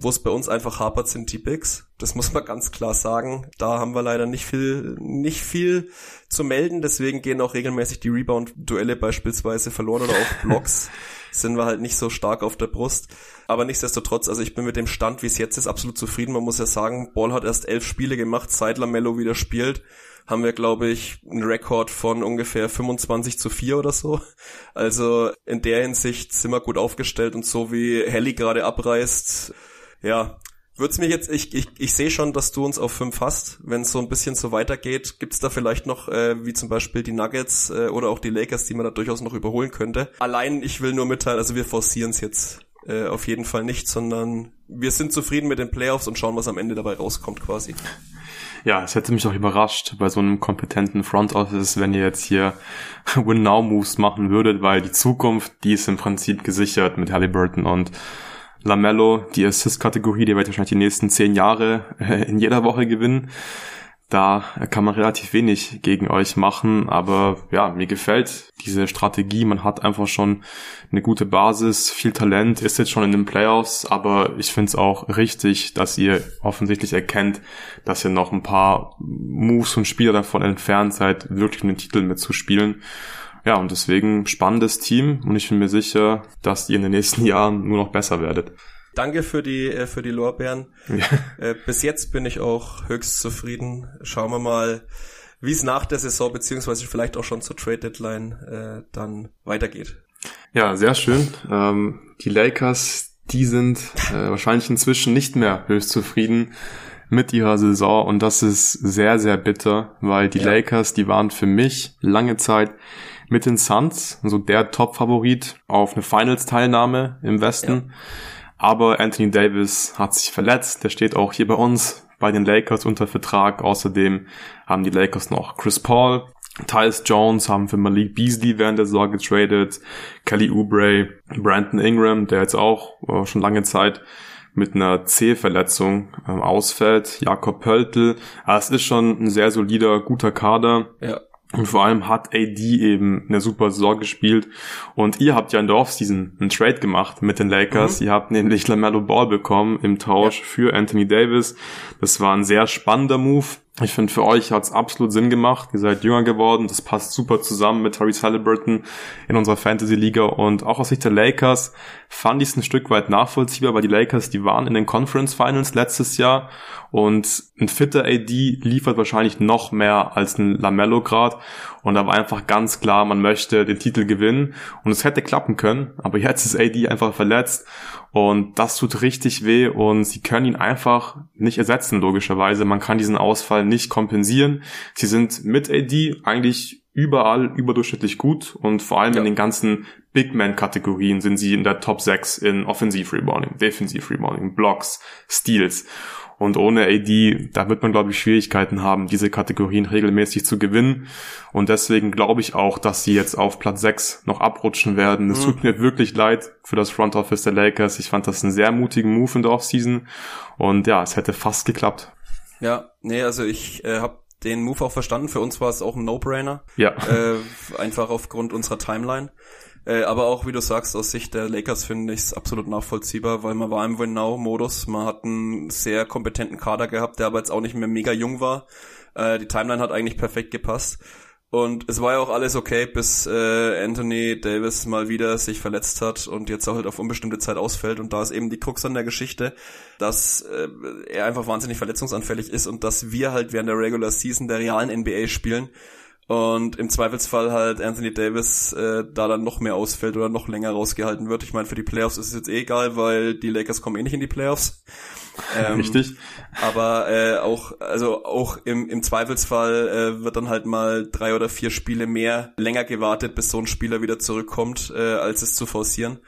Wo es bei uns einfach hapert, sind die Bigs. Das muss man ganz klar sagen. Da haben wir leider nicht viel, nicht viel zu melden. Deswegen gehen auch regelmäßig die Rebound-Duelle beispielsweise verloren oder auch Blocks. sind wir halt nicht so stark auf der Brust. Aber nichtsdestotrotz, also ich bin mit dem Stand, wie es jetzt ist, absolut zufrieden. Man muss ja sagen, Ball hat erst elf Spiele gemacht, seit Lamello wieder spielt haben wir, glaube ich, einen Rekord von ungefähr 25 zu 4 oder so. Also in der Hinsicht sind wir gut aufgestellt und so wie Helly gerade abreißt, ja, Würd's mir jetzt, ich, ich, ich sehe schon, dass du uns auf 5 hast. Wenn es so ein bisschen so weitergeht, gibt's da vielleicht noch, äh, wie zum Beispiel die Nuggets äh, oder auch die Lakers, die man da durchaus noch überholen könnte. Allein, ich will nur mitteilen, also wir forcieren es jetzt äh, auf jeden Fall nicht, sondern wir sind zufrieden mit den Playoffs und schauen, was am Ende dabei rauskommt quasi. Ja, es hätte mich auch überrascht bei so einem kompetenten Front Office, wenn ihr jetzt hier Win-Now-Moves machen würdet, weil die Zukunft, die ist im Prinzip gesichert mit Halliburton und Lamello, die Assist-Kategorie, die wird wahrscheinlich die nächsten zehn Jahre äh, in jeder Woche gewinnen da kann man relativ wenig gegen euch machen, aber ja, mir gefällt diese Strategie. Man hat einfach schon eine gute Basis, viel Talent, ist jetzt schon in den Playoffs, aber ich finde es auch richtig, dass ihr offensichtlich erkennt, dass ihr noch ein paar Moves und Spieler davon entfernt seid, wirklich einen Titel mitzuspielen. Ja, und deswegen spannendes Team und ich bin mir sicher, dass ihr in den nächsten Jahren nur noch besser werdet. Danke für die, äh, für die Lorbeeren. Ja. Äh, bis jetzt bin ich auch höchst zufrieden. Schauen wir mal, wie es nach der Saison beziehungsweise vielleicht auch schon zur Trade Deadline äh, dann weitergeht. Ja, sehr schön. Ähm, die Lakers, die sind äh, wahrscheinlich inzwischen nicht mehr höchst zufrieden mit ihrer Saison und das ist sehr, sehr bitter, weil die ja. Lakers, die waren für mich lange Zeit mit den Suns, also der Top-Favorit auf eine Finals-Teilnahme im Westen. Ja aber Anthony Davis hat sich verletzt. Der steht auch hier bei uns bei den Lakers unter Vertrag. Außerdem haben die Lakers noch Chris Paul. Tyus Jones haben für Malik Beasley während der Saison getradet. Kelly Oubre, Brandon Ingram, der jetzt auch äh, schon lange Zeit mit einer C-Verletzung ähm, ausfällt. Jakob Pöltl. Aber es ist schon ein sehr solider, guter Kader. Ja. Und vor allem hat AD eben eine super Saison gespielt. Und ihr habt ja in der Offseason einen Trade gemacht mit den Lakers. Mhm. Ihr habt nämlich LaMelo Ball bekommen im Tausch ja. für Anthony Davis. Das war ein sehr spannender Move. Ich finde, für euch hat's absolut Sinn gemacht. Ihr seid jünger geworden. Das passt super zusammen mit Harry Halliburton in unserer Fantasy-Liga. Und auch aus Sicht der Lakers fand ich es ein Stück weit nachvollziehbar, weil die Lakers, die waren in den Conference Finals letztes Jahr. Und ein fitter AD liefert wahrscheinlich noch mehr als ein Lamello grad. Und da war einfach ganz klar, man möchte den Titel gewinnen. Und es hätte klappen können. Aber jetzt ist AD einfach verletzt. Und das tut richtig weh und sie können ihn einfach nicht ersetzen, logischerweise. Man kann diesen Ausfall nicht kompensieren. Sie sind mit AD eigentlich überall überdurchschnittlich gut und vor allem ja. in den ganzen Big Man-Kategorien sind sie in der Top 6 in Offensive Rebounding, Defensive Rebounding, Blocks, Steals. Und ohne AD, da wird man, glaube ich, Schwierigkeiten haben, diese Kategorien regelmäßig zu gewinnen. Und deswegen glaube ich auch, dass sie jetzt auf Platz 6 noch abrutschen werden. Es mhm. tut mir wirklich leid für das Front Office der Lakers. Ich fand das einen sehr mutigen Move in der Offseason. Und ja, es hätte fast geklappt. Ja, nee, also ich äh, habe den Move auch verstanden. Für uns war es auch ein No-Brainer. Ja. Äh, einfach aufgrund unserer Timeline. Äh, aber auch, wie du sagst, aus Sicht der Lakers finde ich es absolut nachvollziehbar, weil man war im Win-Now-Modus. Man hat einen sehr kompetenten Kader gehabt, der aber jetzt auch nicht mehr mega jung war. Äh, die Timeline hat eigentlich perfekt gepasst. Und es war ja auch alles okay, bis äh, Anthony Davis mal wieder sich verletzt hat und jetzt auch halt auf unbestimmte Zeit ausfällt. Und da ist eben die Krux an der Geschichte, dass äh, er einfach wahnsinnig verletzungsanfällig ist und dass wir halt während der Regular Season der realen NBA spielen und im Zweifelsfall halt Anthony Davis äh, da dann noch mehr ausfällt oder noch länger rausgehalten wird. Ich meine, für die Playoffs ist es jetzt eh egal, weil die Lakers kommen eh nicht in die Playoffs. Ähm, Richtig. Aber äh, auch, also auch im, im Zweifelsfall äh, wird dann halt mal drei oder vier Spiele mehr länger gewartet, bis so ein Spieler wieder zurückkommt, äh, als es zu forcieren.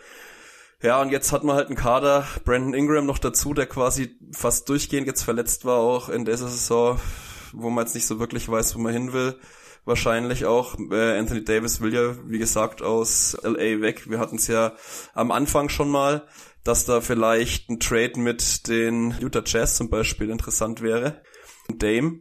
Ja, und jetzt hat man halt einen Kader, Brandon Ingram noch dazu, der quasi fast durchgehend jetzt verletzt war, auch in dieser Saison, wo man jetzt nicht so wirklich weiß, wo man hin will wahrscheinlich auch. Äh, Anthony Davis will ja, wie gesagt, aus LA weg. Wir hatten es ja am Anfang schon mal, dass da vielleicht ein Trade mit den Utah Jazz zum Beispiel interessant wäre. Dame.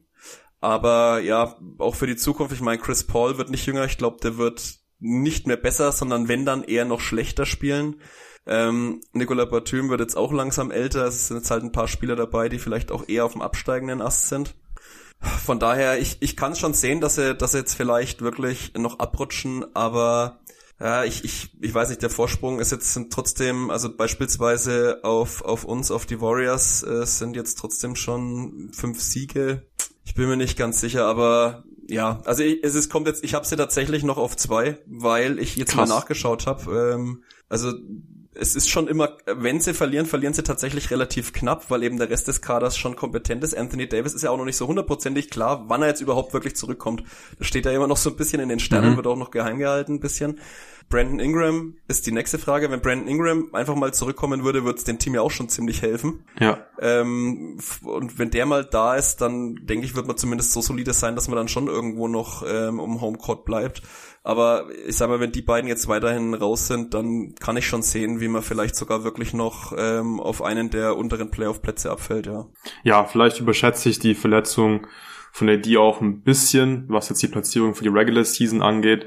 Aber ja, auch für die Zukunft, ich meine, Chris Paul wird nicht jünger. Ich glaube, der wird nicht mehr besser, sondern wenn dann eher noch schlechter spielen. Ähm, Nicola Batum wird jetzt auch langsam älter. Es sind jetzt halt ein paar Spieler dabei, die vielleicht auch eher auf dem absteigenden Ast sind. Von daher, ich, ich kann schon sehen, dass sie, dass sie jetzt vielleicht wirklich noch abrutschen, aber ja, ich, ich, ich weiß nicht, der Vorsprung ist jetzt trotzdem, also beispielsweise auf, auf uns, auf die Warriors, äh, sind jetzt trotzdem schon fünf Siege. Ich bin mir nicht ganz sicher, aber ja, also ich, es ist, kommt jetzt, ich habe sie tatsächlich noch auf zwei, weil ich jetzt Krass. mal nachgeschaut habe. Ähm, also es ist schon immer, wenn sie verlieren, verlieren sie tatsächlich relativ knapp, weil eben der Rest des Kaders schon kompetent ist. Anthony Davis ist ja auch noch nicht so hundertprozentig klar, wann er jetzt überhaupt wirklich zurückkommt. Das steht ja immer noch so ein bisschen in den Sternen, mhm. wird auch noch geheim gehalten ein bisschen. Brandon Ingram ist die nächste Frage. Wenn Brandon Ingram einfach mal zurückkommen würde, würde es dem Team ja auch schon ziemlich helfen. Ja. Ähm, und wenn der mal da ist, dann denke ich, wird man zumindest so solide sein, dass man dann schon irgendwo noch ähm, um Homecourt bleibt. Aber ich sag mal, wenn die beiden jetzt weiterhin raus sind, dann kann ich schon sehen, wie man vielleicht sogar wirklich noch ähm, auf einen der unteren Playoff-Plätze abfällt, ja. Ja, vielleicht überschätze ich die Verletzung von der D auch ein bisschen, was jetzt die Platzierung für die Regular Season angeht.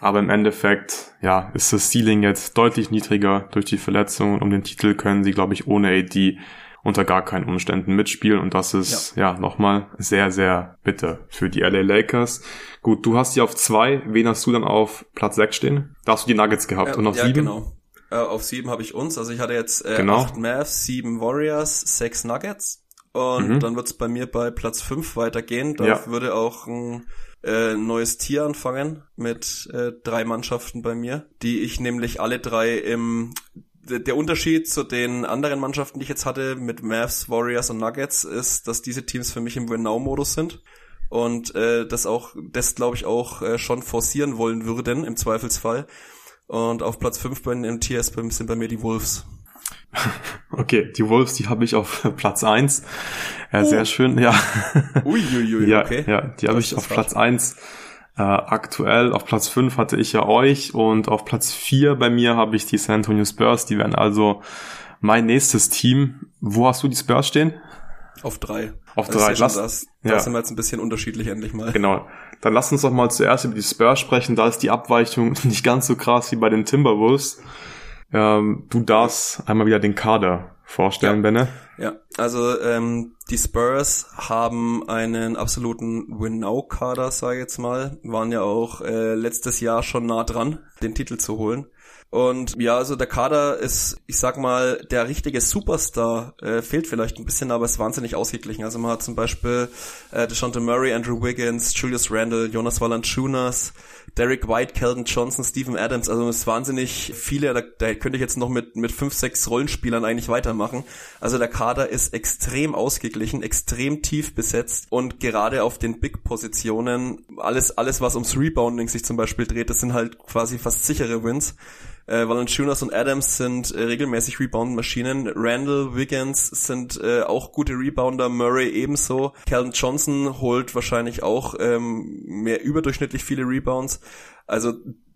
Aber im Endeffekt, ja, ist das Ceiling jetzt deutlich niedriger durch die Verletzung. Und um den Titel können sie, glaube ich, ohne AD unter gar keinen Umständen mitspielen und das ist ja, ja nochmal sehr, sehr bitter für die LA Lakers. Gut, du hast sie auf zwei, wen hast du dann auf Platz sechs stehen? Da hast du die Nuggets gehabt ja, und auf ja, sieben? genau. Äh, auf sieben habe ich uns, also ich hatte jetzt äh, genau. acht Mavs, sieben Warriors, sechs Nuggets und mhm. dann wird's bei mir bei Platz fünf weitergehen. Da ja. würde auch ein äh, neues Tier anfangen mit äh, drei Mannschaften bei mir, die ich nämlich alle drei im der Unterschied zu den anderen Mannschaften, die ich jetzt hatte, mit Mavs, Warriors und Nuggets, ist, dass diese Teams für mich im Win-Now-Modus sind und äh, das auch, das glaube ich auch äh, schon forcieren wollen würden im Zweifelsfall. Und auf Platz 5 bei den MTS sind bei mir die Wolves. Okay, die Wolves, die habe ich auf Platz 1. Ja, oh. Sehr schön, ja. Uiuiui, ui, ja, okay. Ja, die habe ich auf Platz 1 äh, aktuell auf Platz 5 hatte ich ja euch und auf Platz 4 bei mir habe ich die San Antonio Spurs. Die werden also mein nächstes Team. Wo hast du die Spurs stehen? Auf drei. Auf also drei. Lass, das, ja. da sind wir jetzt ein bisschen unterschiedlich endlich mal. Genau. Dann lass uns doch mal zuerst über die Spurs sprechen. Da ist die Abweichung nicht ganz so krass wie bei den Timberwolves. Ähm, du darfst einmal wieder den Kader vorstellen, ja. Benne. Ja, also ähm, die Spurs haben einen absoluten Win-Now-Kader, sage ich jetzt mal. Waren ja auch äh, letztes Jahr schon nah dran, den Titel zu holen. Und ja, also der Kader ist, ich sag mal, der richtige Superstar äh, fehlt vielleicht ein bisschen, aber ist wahnsinnig ausgeglichen. Also man hat zum Beispiel äh, DeShonte Murray, Andrew Wiggins, Julius Randle, Jonas Valanciunas, Derek White, Calvin Johnson, Stephen Adams. Also es ist wahnsinnig viele. Da, da könnte ich jetzt noch mit mit fünf, sechs Rollenspielern eigentlich weitermachen. Also der Kader ist extrem ausgeglichen, extrem tief besetzt und gerade auf den Big-Positionen alles alles was ums Rebounding sich zum Beispiel dreht, das sind halt quasi fast sichere Wins. Äh, Valanciunas und Adams sind äh, regelmäßig Rebound-Maschinen. Randall, Wiggins sind äh, auch gute Rebounder. Murray ebenso. Calvin Johnson holt wahrscheinlich auch ähm, mehr überdurchschnittlich viele Rebounds. Also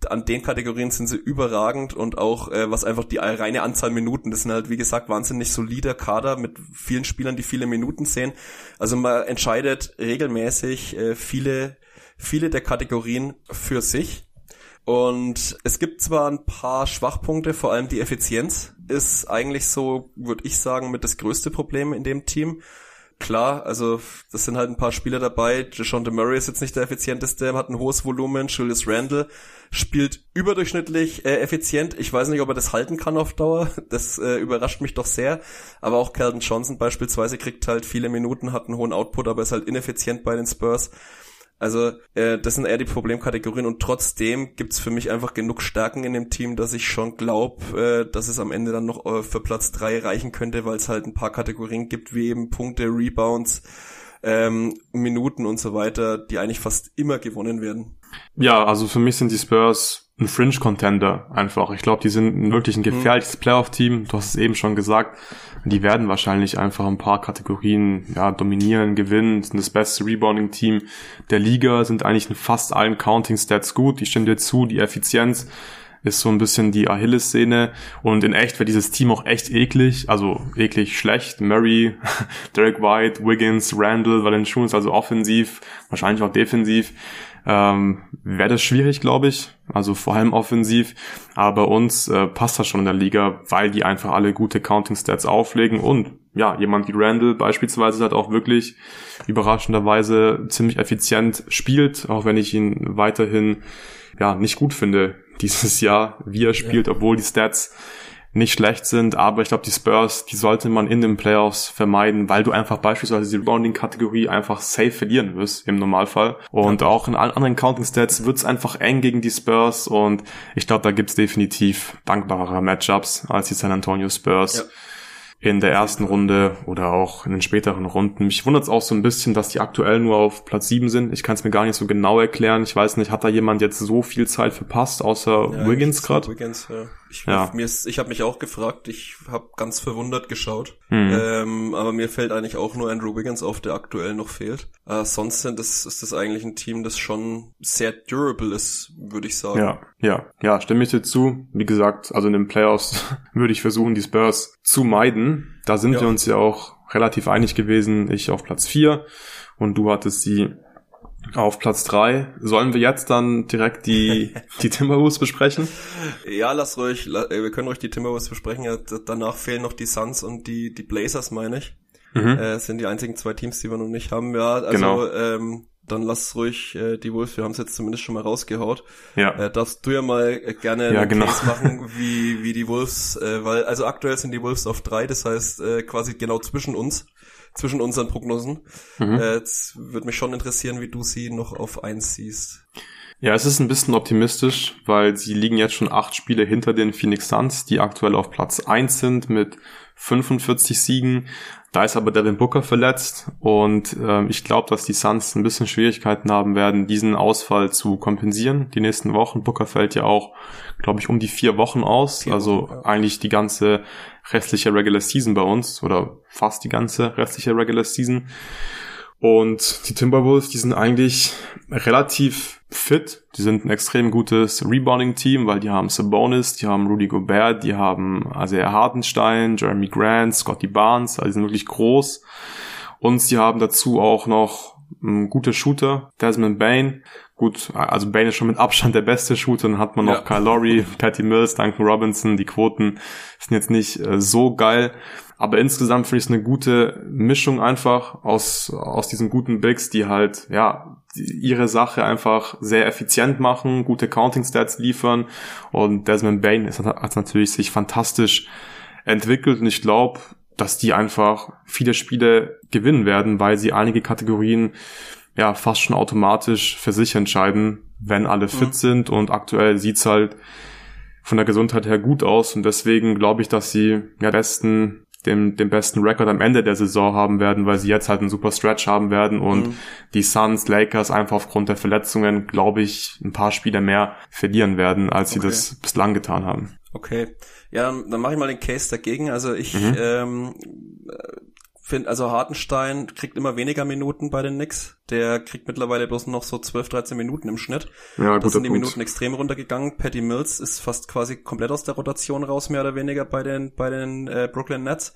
an den Kategorien sind sie überragend und auch äh, was einfach die reine Anzahl Minuten, das sind halt wie gesagt wahnsinnig solider Kader mit vielen Spielern, die viele Minuten sehen. Also man entscheidet regelmäßig äh, viele viele der Kategorien für sich und es gibt zwar ein paar Schwachpunkte, vor allem die Effizienz ist eigentlich so, würde ich sagen, mit das größte Problem in dem Team. Klar, also das sind halt ein paar Spieler dabei. DeShonte Murray ist jetzt nicht der effizienteste, hat ein hohes Volumen. Julius Randle spielt überdurchschnittlich äh, effizient. Ich weiß nicht, ob er das halten kann auf Dauer. Das äh, überrascht mich doch sehr. Aber auch Calvin Johnson beispielsweise kriegt halt viele Minuten, hat einen hohen Output, aber ist halt ineffizient bei den Spurs. Also äh, das sind eher die Problemkategorien und trotzdem gibt's für mich einfach genug Stärken in dem Team, dass ich schon glaube, äh, dass es am Ende dann noch äh, für Platz drei reichen könnte, weil es halt ein paar Kategorien gibt, wie eben Punkte, Rebounds, ähm, Minuten und so weiter, die eigentlich fast immer gewonnen werden. Ja, also für mich sind die Spurs ein Fringe-Contender einfach. Ich glaube, die sind wirklich ein mhm. gefährliches mhm. Playoff-Team. Du hast es eben schon gesagt. Die werden wahrscheinlich einfach ein paar Kategorien ja, dominieren, gewinnen, sind das beste Rebounding-Team der Liga, sind eigentlich in fast allen Counting-Stats gut. Ich stimme dir zu, die Effizienz ist so ein bisschen die Achilles-Szene. Und in echt wäre dieses Team auch echt eklig, also eklig schlecht. Murray, Derek White, Wiggins, Randall, Valanciunas, also offensiv, wahrscheinlich auch defensiv ähm, wäre das schwierig, glaube ich. Also vor allem offensiv. Aber bei uns äh, passt das schon in der Liga, weil die einfach alle gute Counting Stats auflegen und ja, jemand wie Randall beispielsweise hat auch wirklich überraschenderweise ziemlich effizient spielt, auch wenn ich ihn weiterhin ja nicht gut finde dieses Jahr, wie er spielt, ja. obwohl die Stats nicht schlecht sind, aber ich glaube, die Spurs, die sollte man in den Playoffs vermeiden, weil du einfach beispielsweise die Rebounding-Kategorie einfach safe verlieren wirst im Normalfall. Und ja. auch in allen anderen Counting-Stats wird es einfach eng gegen die Spurs und ich glaube, da gibt's definitiv dankbarere Matchups als die San Antonio Spurs. Ja in der ersten Runde oder auch in den späteren Runden. Mich wundert es auch so ein bisschen, dass die aktuell nur auf Platz 7 sind. Ich kann es mir gar nicht so genau erklären. Ich weiß nicht, hat da jemand jetzt so viel Zeit verpasst, außer ja, Wiggins gerade? Wiggins, ja. Ich, ja. mir ist, ich habe mich auch gefragt, ich habe ganz verwundert geschaut. Hm. Ähm, aber mir fällt eigentlich auch nur Andrew Wiggins auf, der aktuell noch fehlt. Äh, sonst sind das, ist das eigentlich ein Team, das schon sehr durable ist, würde ich sagen. Ja, ja, ja, stimme ich dir zu. Wie gesagt, also in den Playoffs würde ich versuchen, die Spurs zu meiden. Da sind ja. wir uns ja auch relativ einig gewesen. Ich auf Platz 4 und du hattest sie auf Platz drei. Sollen wir jetzt dann direkt die, die Timberwolves besprechen? Ja, lass ruhig, äh, wir können ruhig die Timberwolves besprechen. Danach fehlen noch die Suns und die, die Blazers, meine ich. Mhm. Äh, sind die einzigen zwei Teams, die wir noch nicht haben. Ja, also genau. ähm, dann lass ruhig äh, die Wolves, wir haben es jetzt zumindest schon mal rausgehaut. Ja. Äh, darfst du ja mal äh, gerne ja, genau. Case machen, wie, wie die Wolves, äh, weil, also aktuell sind die Wolves auf drei, das heißt äh, quasi genau zwischen uns zwischen unseren Prognosen. Mhm. Äh, jetzt würde mich schon interessieren, wie du sie noch auf eins siehst. Ja, es ist ein bisschen optimistisch, weil sie liegen jetzt schon acht Spiele hinter den Phoenix Suns, die aktuell auf Platz eins sind mit 45 Siegen. Da ist aber Devin Booker verletzt und äh, ich glaube, dass die Suns ein bisschen Schwierigkeiten haben werden, diesen Ausfall zu kompensieren. Die nächsten Wochen. Booker fällt ja auch, glaube ich, um die vier Wochen aus. Vier also Wochen, ja. eigentlich die ganze restliche Regular Season bei uns oder fast die ganze restliche Regular Season. Und die Timberwolves, die sind eigentlich relativ fit. Die sind ein extrem gutes Rebounding-Team, weil die haben Sabonis, die haben Rudy Gobert, die haben Isaiah Hartenstein, Jeremy Grant, Scotty Barnes, also die sind wirklich groß. Und sie haben dazu auch noch ein guter Shooter, Desmond Bain. Gut, also Bain ist schon mit Abstand der beste Shooter. Dann hat man noch ja. Kyle Lowry, Patty Mills, Duncan Robinson. Die Quoten sind jetzt nicht äh, so geil. Aber insgesamt finde ich es eine gute Mischung einfach aus, aus diesen guten Bigs, die halt, ja, ihre Sache einfach sehr effizient machen, gute Counting Stats liefern. Und Desmond Bain hat natürlich sich fantastisch entwickelt und ich glaube, dass die einfach viele Spiele gewinnen werden, weil sie einige Kategorien ja fast schon automatisch für sich entscheiden, wenn alle fit mhm. sind und aktuell sieht's halt von der Gesundheit her gut aus und deswegen glaube ich, dass sie ja besten den, den besten Rekord am Ende der Saison haben werden, weil sie jetzt halt einen super Stretch haben werden und mhm. die Suns, Lakers einfach aufgrund der Verletzungen, glaube ich, ein paar Spiele mehr verlieren werden, als sie das bislang getan haben. Okay. Ja, dann, dann mache ich mal den Case dagegen. Also ich mhm. ähm, finde, also Hartenstein kriegt immer weniger Minuten bei den Knicks. Der kriegt mittlerweile bloß noch so 12, 13 Minuten im Schnitt. Ja, das sind die Punkt. Minuten extrem runtergegangen. Patty Mills ist fast quasi komplett aus der Rotation raus, mehr oder weniger bei den, bei den äh, Brooklyn Nets.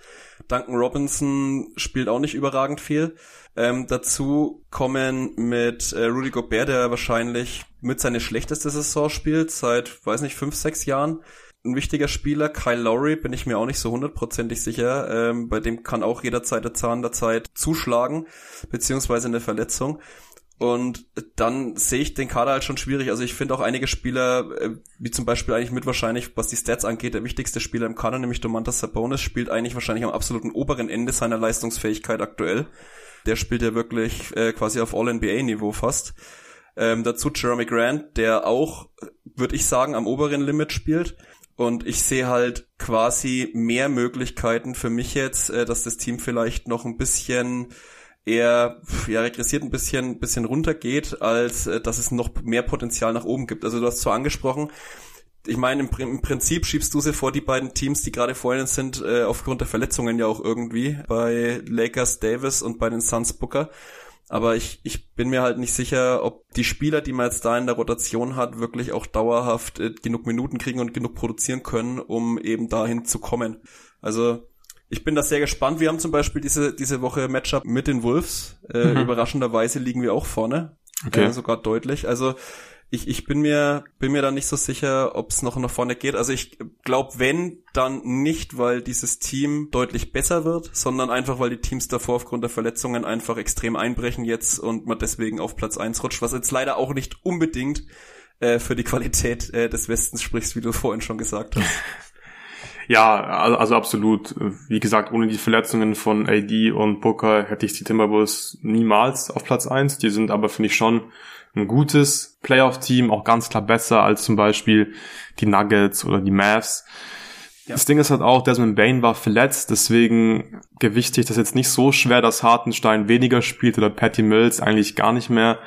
Duncan Robinson spielt auch nicht überragend viel. Ähm, dazu kommen mit äh, Rudy Gobert, der wahrscheinlich mit seine schlechteste Saison spielt, seit, weiß nicht, fünf, sechs Jahren ein wichtiger Spieler. Kyle Lowry bin ich mir auch nicht so hundertprozentig sicher. Ähm, bei dem kann auch jederzeit der Zahn der Zeit zuschlagen, beziehungsweise eine Verletzung. Und dann sehe ich den Kader halt schon schwierig. Also ich finde auch einige Spieler, äh, wie zum Beispiel eigentlich mit wahrscheinlich, was die Stats angeht, der wichtigste Spieler im Kader, nämlich Domantas Sabonis, spielt eigentlich wahrscheinlich am absoluten oberen Ende seiner Leistungsfähigkeit aktuell. Der spielt ja wirklich äh, quasi auf All-NBA-Niveau fast. Ähm, dazu Jeremy Grant, der auch, würde ich sagen, am oberen Limit spielt. Und ich sehe halt quasi mehr Möglichkeiten für mich jetzt, äh, dass das Team vielleicht noch ein bisschen eher ja, regressiert ein bisschen, bisschen runtergeht, als äh, dass es noch mehr Potenzial nach oben gibt. Also du hast zwar angesprochen, ich meine, im, im, Prinzip schiebst du sie vor die beiden Teams, die gerade vorhin sind, äh, aufgrund der Verletzungen ja auch irgendwie, bei Lakers Davis und bei den Suns Booker. Aber ich, ich bin mir halt nicht sicher, ob die Spieler, die man jetzt da in der Rotation hat, wirklich auch dauerhaft äh, genug Minuten kriegen und genug produzieren können, um eben dahin zu kommen. Also ich bin da sehr gespannt. Wir haben zum Beispiel diese, diese Woche Matchup mit den Wolves. Äh, mhm. Überraschenderweise liegen wir auch vorne. Okay. Äh, sogar deutlich. Also ich, ich bin mir bin mir da nicht so sicher, ob es noch nach vorne geht. Also ich glaube, wenn dann nicht, weil dieses Team deutlich besser wird, sondern einfach, weil die Teams davor aufgrund der Verletzungen einfach extrem einbrechen jetzt und man deswegen auf Platz eins rutscht, was jetzt leider auch nicht unbedingt äh, für die Qualität äh, des Westens spricht, wie du vorhin schon gesagt hast. Ja, also absolut. Wie gesagt, ohne die Verletzungen von AD und Booker hätte ich die Timberwolves niemals auf Platz eins. Die sind aber, finde ich, schon ein gutes Playoff-Team, auch ganz klar besser als zum Beispiel die Nuggets oder die Mavs. Ja. Das Ding ist halt auch, Desmond Bain war verletzt, deswegen gewichte ich das jetzt nicht so schwer, dass Hartenstein weniger spielt oder Patty Mills eigentlich gar nicht mehr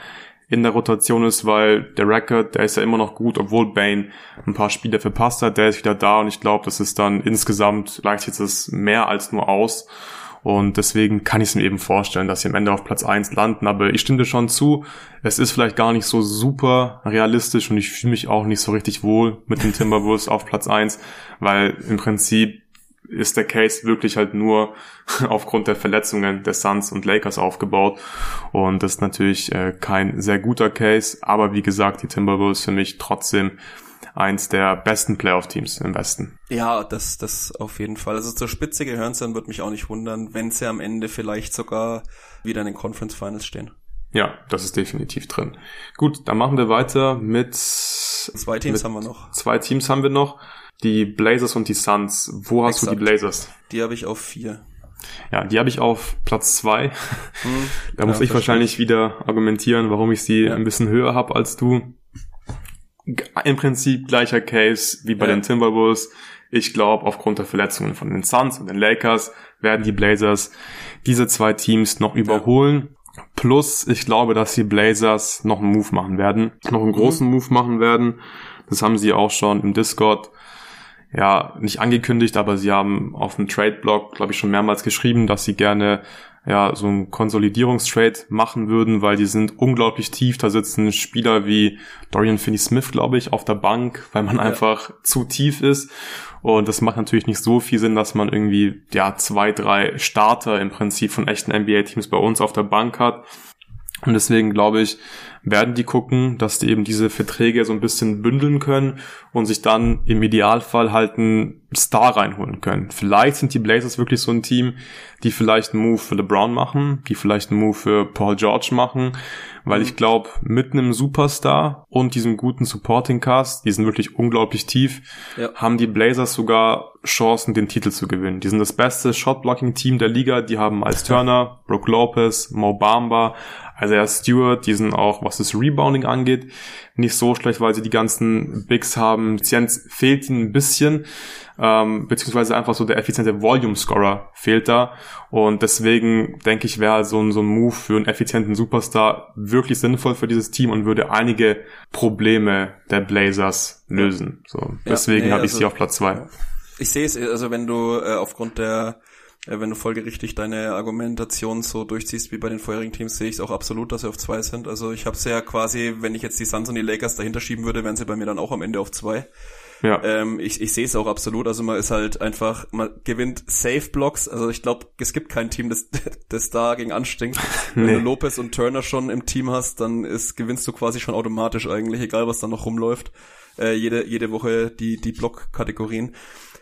in der Rotation ist, weil der Record, der ist ja immer noch gut, obwohl Bain ein paar Spiele verpasst hat, der ist wieder da und ich glaube, das ist dann insgesamt leicht jetzt es mehr als nur aus. Und deswegen kann ich es mir eben vorstellen, dass sie am Ende auf Platz eins landen. Aber ich stimme dir schon zu, es ist vielleicht gar nicht so super realistisch und ich fühle mich auch nicht so richtig wohl mit den Timberwolves auf Platz eins, weil im Prinzip ist der Case wirklich halt nur aufgrund der Verletzungen der Suns und Lakers aufgebaut. Und das ist natürlich äh, kein sehr guter Case. Aber wie gesagt, die Timberwolves für mich trotzdem eins der besten Playoff-Teams im Westen. Ja, das, das auf jeden Fall. Also zur Spitze gehören sie dann, würde mich auch nicht wundern, wenn sie am Ende vielleicht sogar wieder in den Conference Finals stehen. Ja, das ist definitiv drin. Gut, dann machen wir weiter mit zwei Teams mit haben wir noch. Zwei Teams haben wir noch. Die Blazers und die Suns. Wo hast Exakt. du die Blazers? Die habe ich auf vier. Ja, die habe ich auf Platz zwei. Hm, da muss ich wahrscheinlich wieder argumentieren, warum ich sie ja. ein bisschen höher habe als du im Prinzip gleicher Case wie bei ja. den Timberwolves. Ich glaube, aufgrund der Verletzungen von den Suns und den Lakers werden die Blazers diese zwei Teams noch überholen. Ja. Plus, ich glaube, dass die Blazers noch einen Move machen werden, noch einen großen mhm. Move machen werden. Das haben sie auch schon im Discord ja nicht angekündigt, aber sie haben auf dem Trade-Blog, glaube ich, schon mehrmals geschrieben, dass sie gerne ja, so ein Konsolidierungstrade machen würden, weil die sind unglaublich tief. Da sitzen Spieler wie Dorian Finney-Smith, glaube ich, auf der Bank, weil man ja. einfach zu tief ist. Und das macht natürlich nicht so viel Sinn, dass man irgendwie, ja, zwei, drei Starter im Prinzip von echten NBA-Teams bei uns auf der Bank hat. Und deswegen glaube ich, werden die gucken, dass die eben diese Verträge so ein bisschen bündeln können und sich dann im Idealfall halt einen Star reinholen können. Vielleicht sind die Blazers wirklich so ein Team, die vielleicht einen Move für LeBron machen, die vielleicht einen Move für Paul George machen, weil ich glaube, mit einem Superstar und diesem guten Supporting Cast, die sind wirklich unglaublich tief, ja. haben die Blazers sogar Chancen, den Titel zu gewinnen. Die sind das beste Shotblocking-Team der Liga. Die haben als Turner, Brook Lopez, Mo Bamba, also ja, Stewart, die sind auch, was das Rebounding angeht, nicht so schlecht, weil sie die ganzen Bigs haben. Effizienz fehlt ihnen ein bisschen, ähm, beziehungsweise einfach so der effiziente Volume-Scorer fehlt da. Und deswegen denke ich, wäre so ein, so ein Move für einen effizienten Superstar wirklich sinnvoll für dieses Team und würde einige Probleme der Blazers lösen. So, deswegen ja, nee, habe ich also, sie auf Platz zwei. Ich sehe es, also wenn du äh, aufgrund der äh, wenn du folgerichtig deine Argumentation so durchziehst wie bei den vorherigen Teams, sehe ich es auch absolut, dass sie auf zwei sind. Also ich habe es ja quasi, wenn ich jetzt die Suns und die Lakers dahinter schieben würde, wären sie bei mir dann auch am Ende auf zwei. Ja. Ähm, ich ich sehe es auch absolut. Also man ist halt einfach, man gewinnt Safe Blocks. Also ich glaube, es gibt kein Team, das, das da gegen anstinkt. Wenn nee. du Lopez und Turner schon im Team hast, dann ist, gewinnst du quasi schon automatisch eigentlich, egal was da noch rumläuft. Äh, jede, jede Woche die, die Block-Kategorien.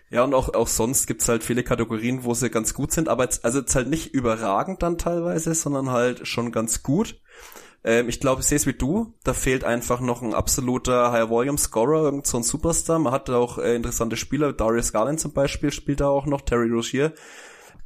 Ja, und auch, auch sonst gibt's halt viele Kategorien, wo sie ganz gut sind, aber jetzt, also jetzt halt nicht überragend dann teilweise, sondern halt schon ganz gut. Ähm, ich glaube, ich sehe es wie du, da fehlt einfach noch ein absoluter High-Volume-Scorer, irgend so ein Superstar. Man hat auch äh, interessante Spieler, Darius Garland zum Beispiel spielt da auch noch, Terry Rozier.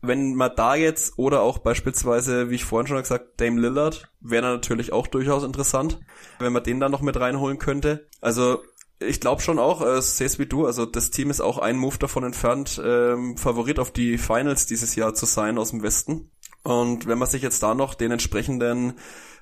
Wenn man da jetzt, oder auch beispielsweise, wie ich vorhin schon gesagt, Dame Lillard, wäre natürlich auch durchaus interessant, wenn man den da noch mit reinholen könnte. Also ich glaube schon auch, äh, sehe es wie du, also das Team ist auch ein Move davon entfernt, ähm, Favorit auf die Finals dieses Jahr zu sein aus dem Westen. Und wenn man sich jetzt da noch den entsprechenden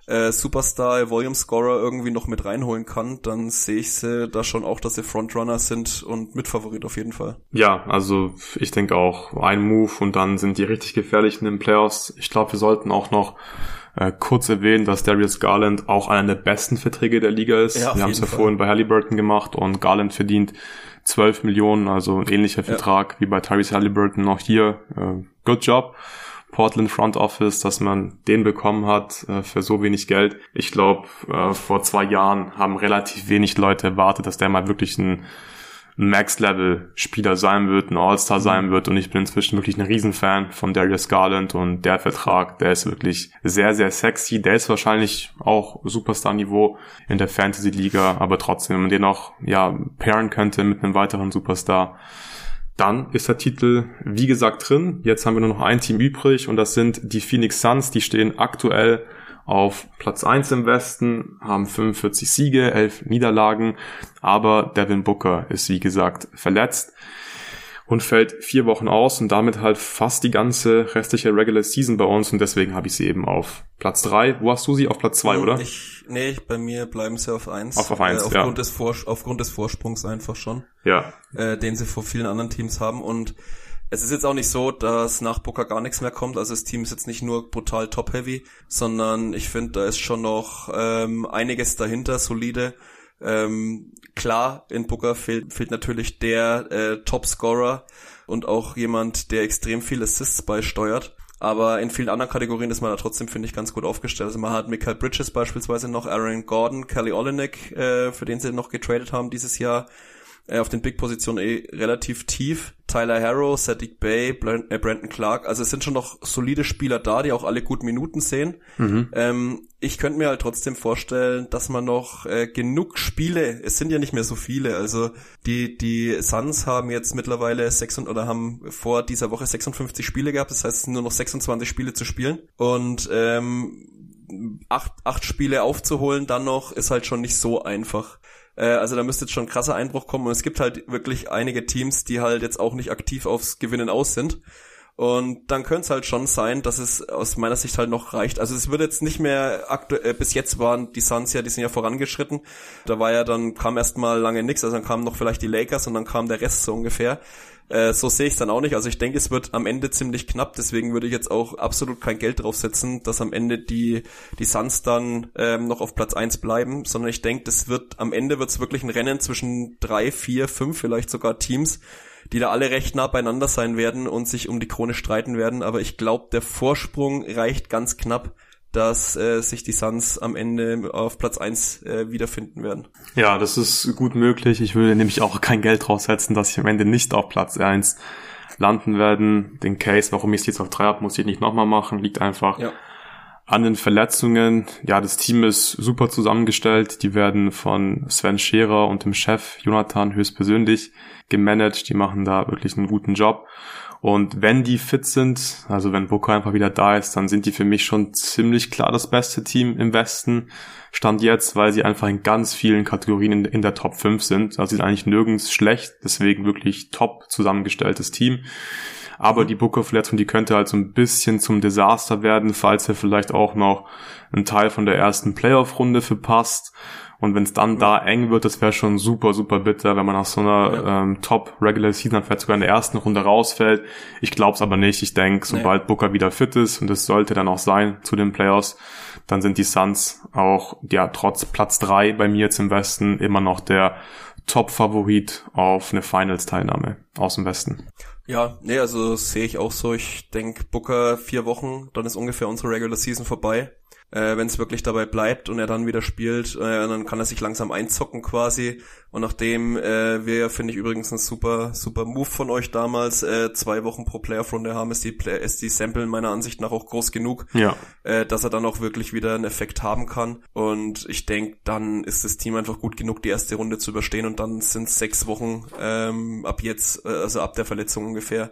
äh, Superstar Volume Scorer irgendwie noch mit reinholen kann, dann sehe ich sie da schon auch, dass sie Frontrunner sind und Mitfavorit auf jeden Fall. Ja, also ich denke auch ein Move und dann sind die richtig gefährlichen in Playoffs. Ich glaube, wir sollten auch noch äh, kurz erwähnen, dass Darius Garland auch einer der besten Verträge der Liga ist. Ja, Wir haben es ja vorhin bei Halliburton gemacht und Garland verdient 12 Millionen, also ein ähnlicher Vertrag ja. wie bei Tyrese Halliburton noch hier. Äh, good job. Portland Front Office, dass man den bekommen hat äh, für so wenig Geld. Ich glaube, äh, vor zwei Jahren haben relativ wenig Leute erwartet, dass der mal wirklich ein Max-Level-Spieler sein wird, ein All-Star sein mhm. wird. Und ich bin inzwischen wirklich ein Riesenfan von Darius Garland und der Vertrag, der ist wirklich sehr, sehr sexy. Der ist wahrscheinlich auch Superstar-Niveau in der Fantasy-Liga, aber trotzdem, wenn man den auch, ja, pairen könnte mit einem weiteren Superstar, dann ist der Titel, wie gesagt, drin. Jetzt haben wir nur noch ein Team übrig und das sind die Phoenix Suns. Die stehen aktuell auf Platz 1 im Westen, haben 45 Siege, 11 Niederlagen, aber Devin Booker ist wie gesagt verletzt und fällt vier Wochen aus und damit halt fast die ganze restliche Regular Season bei uns und deswegen habe ich sie eben auf Platz drei. Wo hast du sie? Auf Platz zwei, hm, oder? Ich, nee, bei mir bleiben sie auf eins. Auf, auf eins, äh, aufgrund ja. Des Vor aufgrund des Vorsprungs einfach schon. Ja. Äh, den sie vor vielen anderen Teams haben und es ist jetzt auch nicht so, dass nach Booker gar nichts mehr kommt. Also das Team ist jetzt nicht nur brutal top-heavy, sondern ich finde, da ist schon noch ähm, einiges dahinter, solide. Ähm, klar, in Booker fehlt, fehlt natürlich der äh, Top-Scorer und auch jemand, der extrem viel Assists beisteuert. Aber in vielen anderen Kategorien ist man da trotzdem, finde ich, ganz gut aufgestellt. Also man hat Michael Bridges beispielsweise noch, Aaron Gordon, Kelly Olenek, äh, für den sie noch getradet haben dieses Jahr, äh, auf den Big-Positionen eh relativ tief. Tyler Harrow, Sadiq Bay, äh, Brandon Clark. Also es sind schon noch solide Spieler da, die auch alle gut Minuten sehen. Mhm. Ähm, ich könnte mir halt trotzdem vorstellen, dass man noch äh, genug Spiele, es sind ja nicht mehr so viele, also die, die Suns haben jetzt mittlerweile sechs oder haben vor dieser Woche 56 Spiele gehabt, das heißt es sind nur noch 26 Spiele zu spielen und ähm, acht, acht Spiele aufzuholen dann noch ist halt schon nicht so einfach. Äh, also da müsste jetzt schon ein krasser Einbruch kommen. Und es gibt halt wirklich einige Teams, die halt jetzt auch nicht aktiv aufs Gewinnen aus sind. Und dann könnte es halt schon sein, dass es aus meiner Sicht halt noch reicht. Also es wird jetzt nicht mehr aktuell, äh, bis jetzt waren die Suns ja, die sind ja vorangeschritten. Da war ja dann, kam erstmal lange nichts, also dann kamen noch vielleicht die Lakers und dann kam der Rest so ungefähr. Äh, so sehe ich es dann auch nicht. Also ich denke, es wird am Ende ziemlich knapp. Deswegen würde ich jetzt auch absolut kein Geld draufsetzen, dass am Ende die die Suns dann ähm, noch auf Platz eins bleiben, sondern ich denke, das wird am Ende wird es wirklich ein Rennen zwischen drei, vier, fünf, vielleicht sogar Teams, die da alle recht nah beieinander sein werden und sich um die Krone streiten werden. Aber ich glaube, der Vorsprung reicht ganz knapp dass äh, sich die Suns am Ende auf Platz eins äh, wiederfinden werden. Ja, das ist gut möglich. Ich würde nämlich auch kein Geld draufsetzen, dass ich am Ende nicht auf Platz eins landen werden. Den Case, warum ich es jetzt auf drei habe, muss ich nicht nochmal machen. Liegt einfach ja. an den Verletzungen. Ja, das Team ist super zusammengestellt. Die werden von Sven Scherer und dem Chef Jonathan höchstpersönlich gemanagt. Die machen da wirklich einen guten Job. Und wenn die fit sind, also wenn Booker einfach wieder da ist, dann sind die für mich schon ziemlich klar das beste Team im Westen. Stand jetzt, weil sie einfach in ganz vielen Kategorien in, in der Top 5 sind. Also sie sind eigentlich nirgends schlecht, deswegen wirklich top zusammengestelltes Team. Aber die Booker-Verletzung, die könnte halt so ein bisschen zum Desaster werden, falls er vielleicht auch noch einen Teil von der ersten Playoff-Runde verpasst. Und wenn es dann da eng wird, das wäre schon super, super bitter, wenn man nach so einer ja. ähm, Top-Regular Season vielleicht sogar in der ersten Runde rausfällt. Ich glaube es aber nicht. Ich denke, sobald nee. Booker wieder fit ist, und das sollte dann auch sein zu den Playoffs, dann sind die Suns auch, ja, trotz Platz drei bei mir jetzt im Westen immer noch der Top-Favorit auf eine Finals-Teilnahme aus dem Westen. Ja, nee, also sehe ich auch so. Ich denke, Booker vier Wochen, dann ist ungefähr unsere Regular Season vorbei äh, wenn es wirklich dabei bleibt und er dann wieder spielt, äh, dann kann er sich langsam einzocken quasi. Und nachdem äh, wir, finde ich übrigens ein super, super Move von euch damals, äh, zwei Wochen pro Playoff-Runde haben, ist die, Play ist die Sample meiner Ansicht nach auch groß genug, ja. äh, dass er dann auch wirklich wieder einen Effekt haben kann. Und ich denke, dann ist das Team einfach gut genug, die erste Runde zu überstehen und dann sind sechs Wochen ähm, ab jetzt, äh, also ab der Verletzung ungefähr,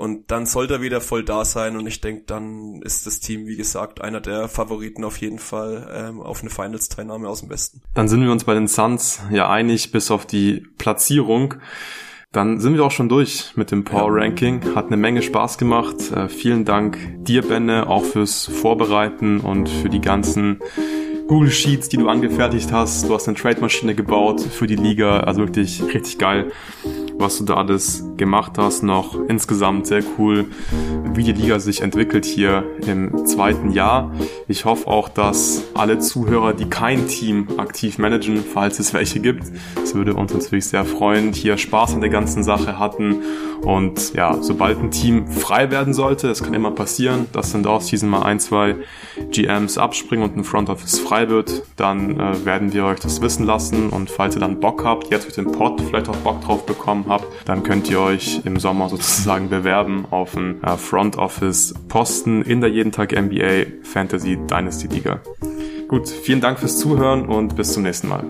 und dann sollte er wieder voll da sein und ich denke, dann ist das Team, wie gesagt, einer der Favoriten auf jeden Fall ähm, auf eine Finals-Teilnahme aus dem Westen. Dann sind wir uns bei den Suns ja einig, bis auf die Platzierung. Dann sind wir auch schon durch mit dem Power Ranking. Hat eine Menge Spaß gemacht. Äh, vielen Dank dir, Benne, auch fürs Vorbereiten und für die ganzen Google Sheets, die du angefertigt hast. Du hast eine Trade-Maschine gebaut für die Liga. Also wirklich richtig geil was du da alles gemacht hast. Noch insgesamt sehr cool, wie die Liga sich entwickelt hier im zweiten Jahr. Ich hoffe auch, dass alle Zuhörer, die kein Team aktiv managen, falls es welche gibt, es würde uns natürlich sehr freuen, hier Spaß an der ganzen Sache hatten. Und ja, sobald ein Team frei werden sollte, es kann immer passieren, dass dann aus diesem Mal ein, zwei GMs abspringen und ein Front Office frei wird, dann äh, werden wir euch das wissen lassen. Und falls ihr dann Bock habt, jetzt mit dem Pod vielleicht auch Bock drauf bekommen habt, dann könnt ihr euch im Sommer sozusagen bewerben auf einen äh, Front Office Posten in der jeden Tag NBA Fantasy Dynasty Liga. Gut, vielen Dank fürs Zuhören und bis zum nächsten Mal.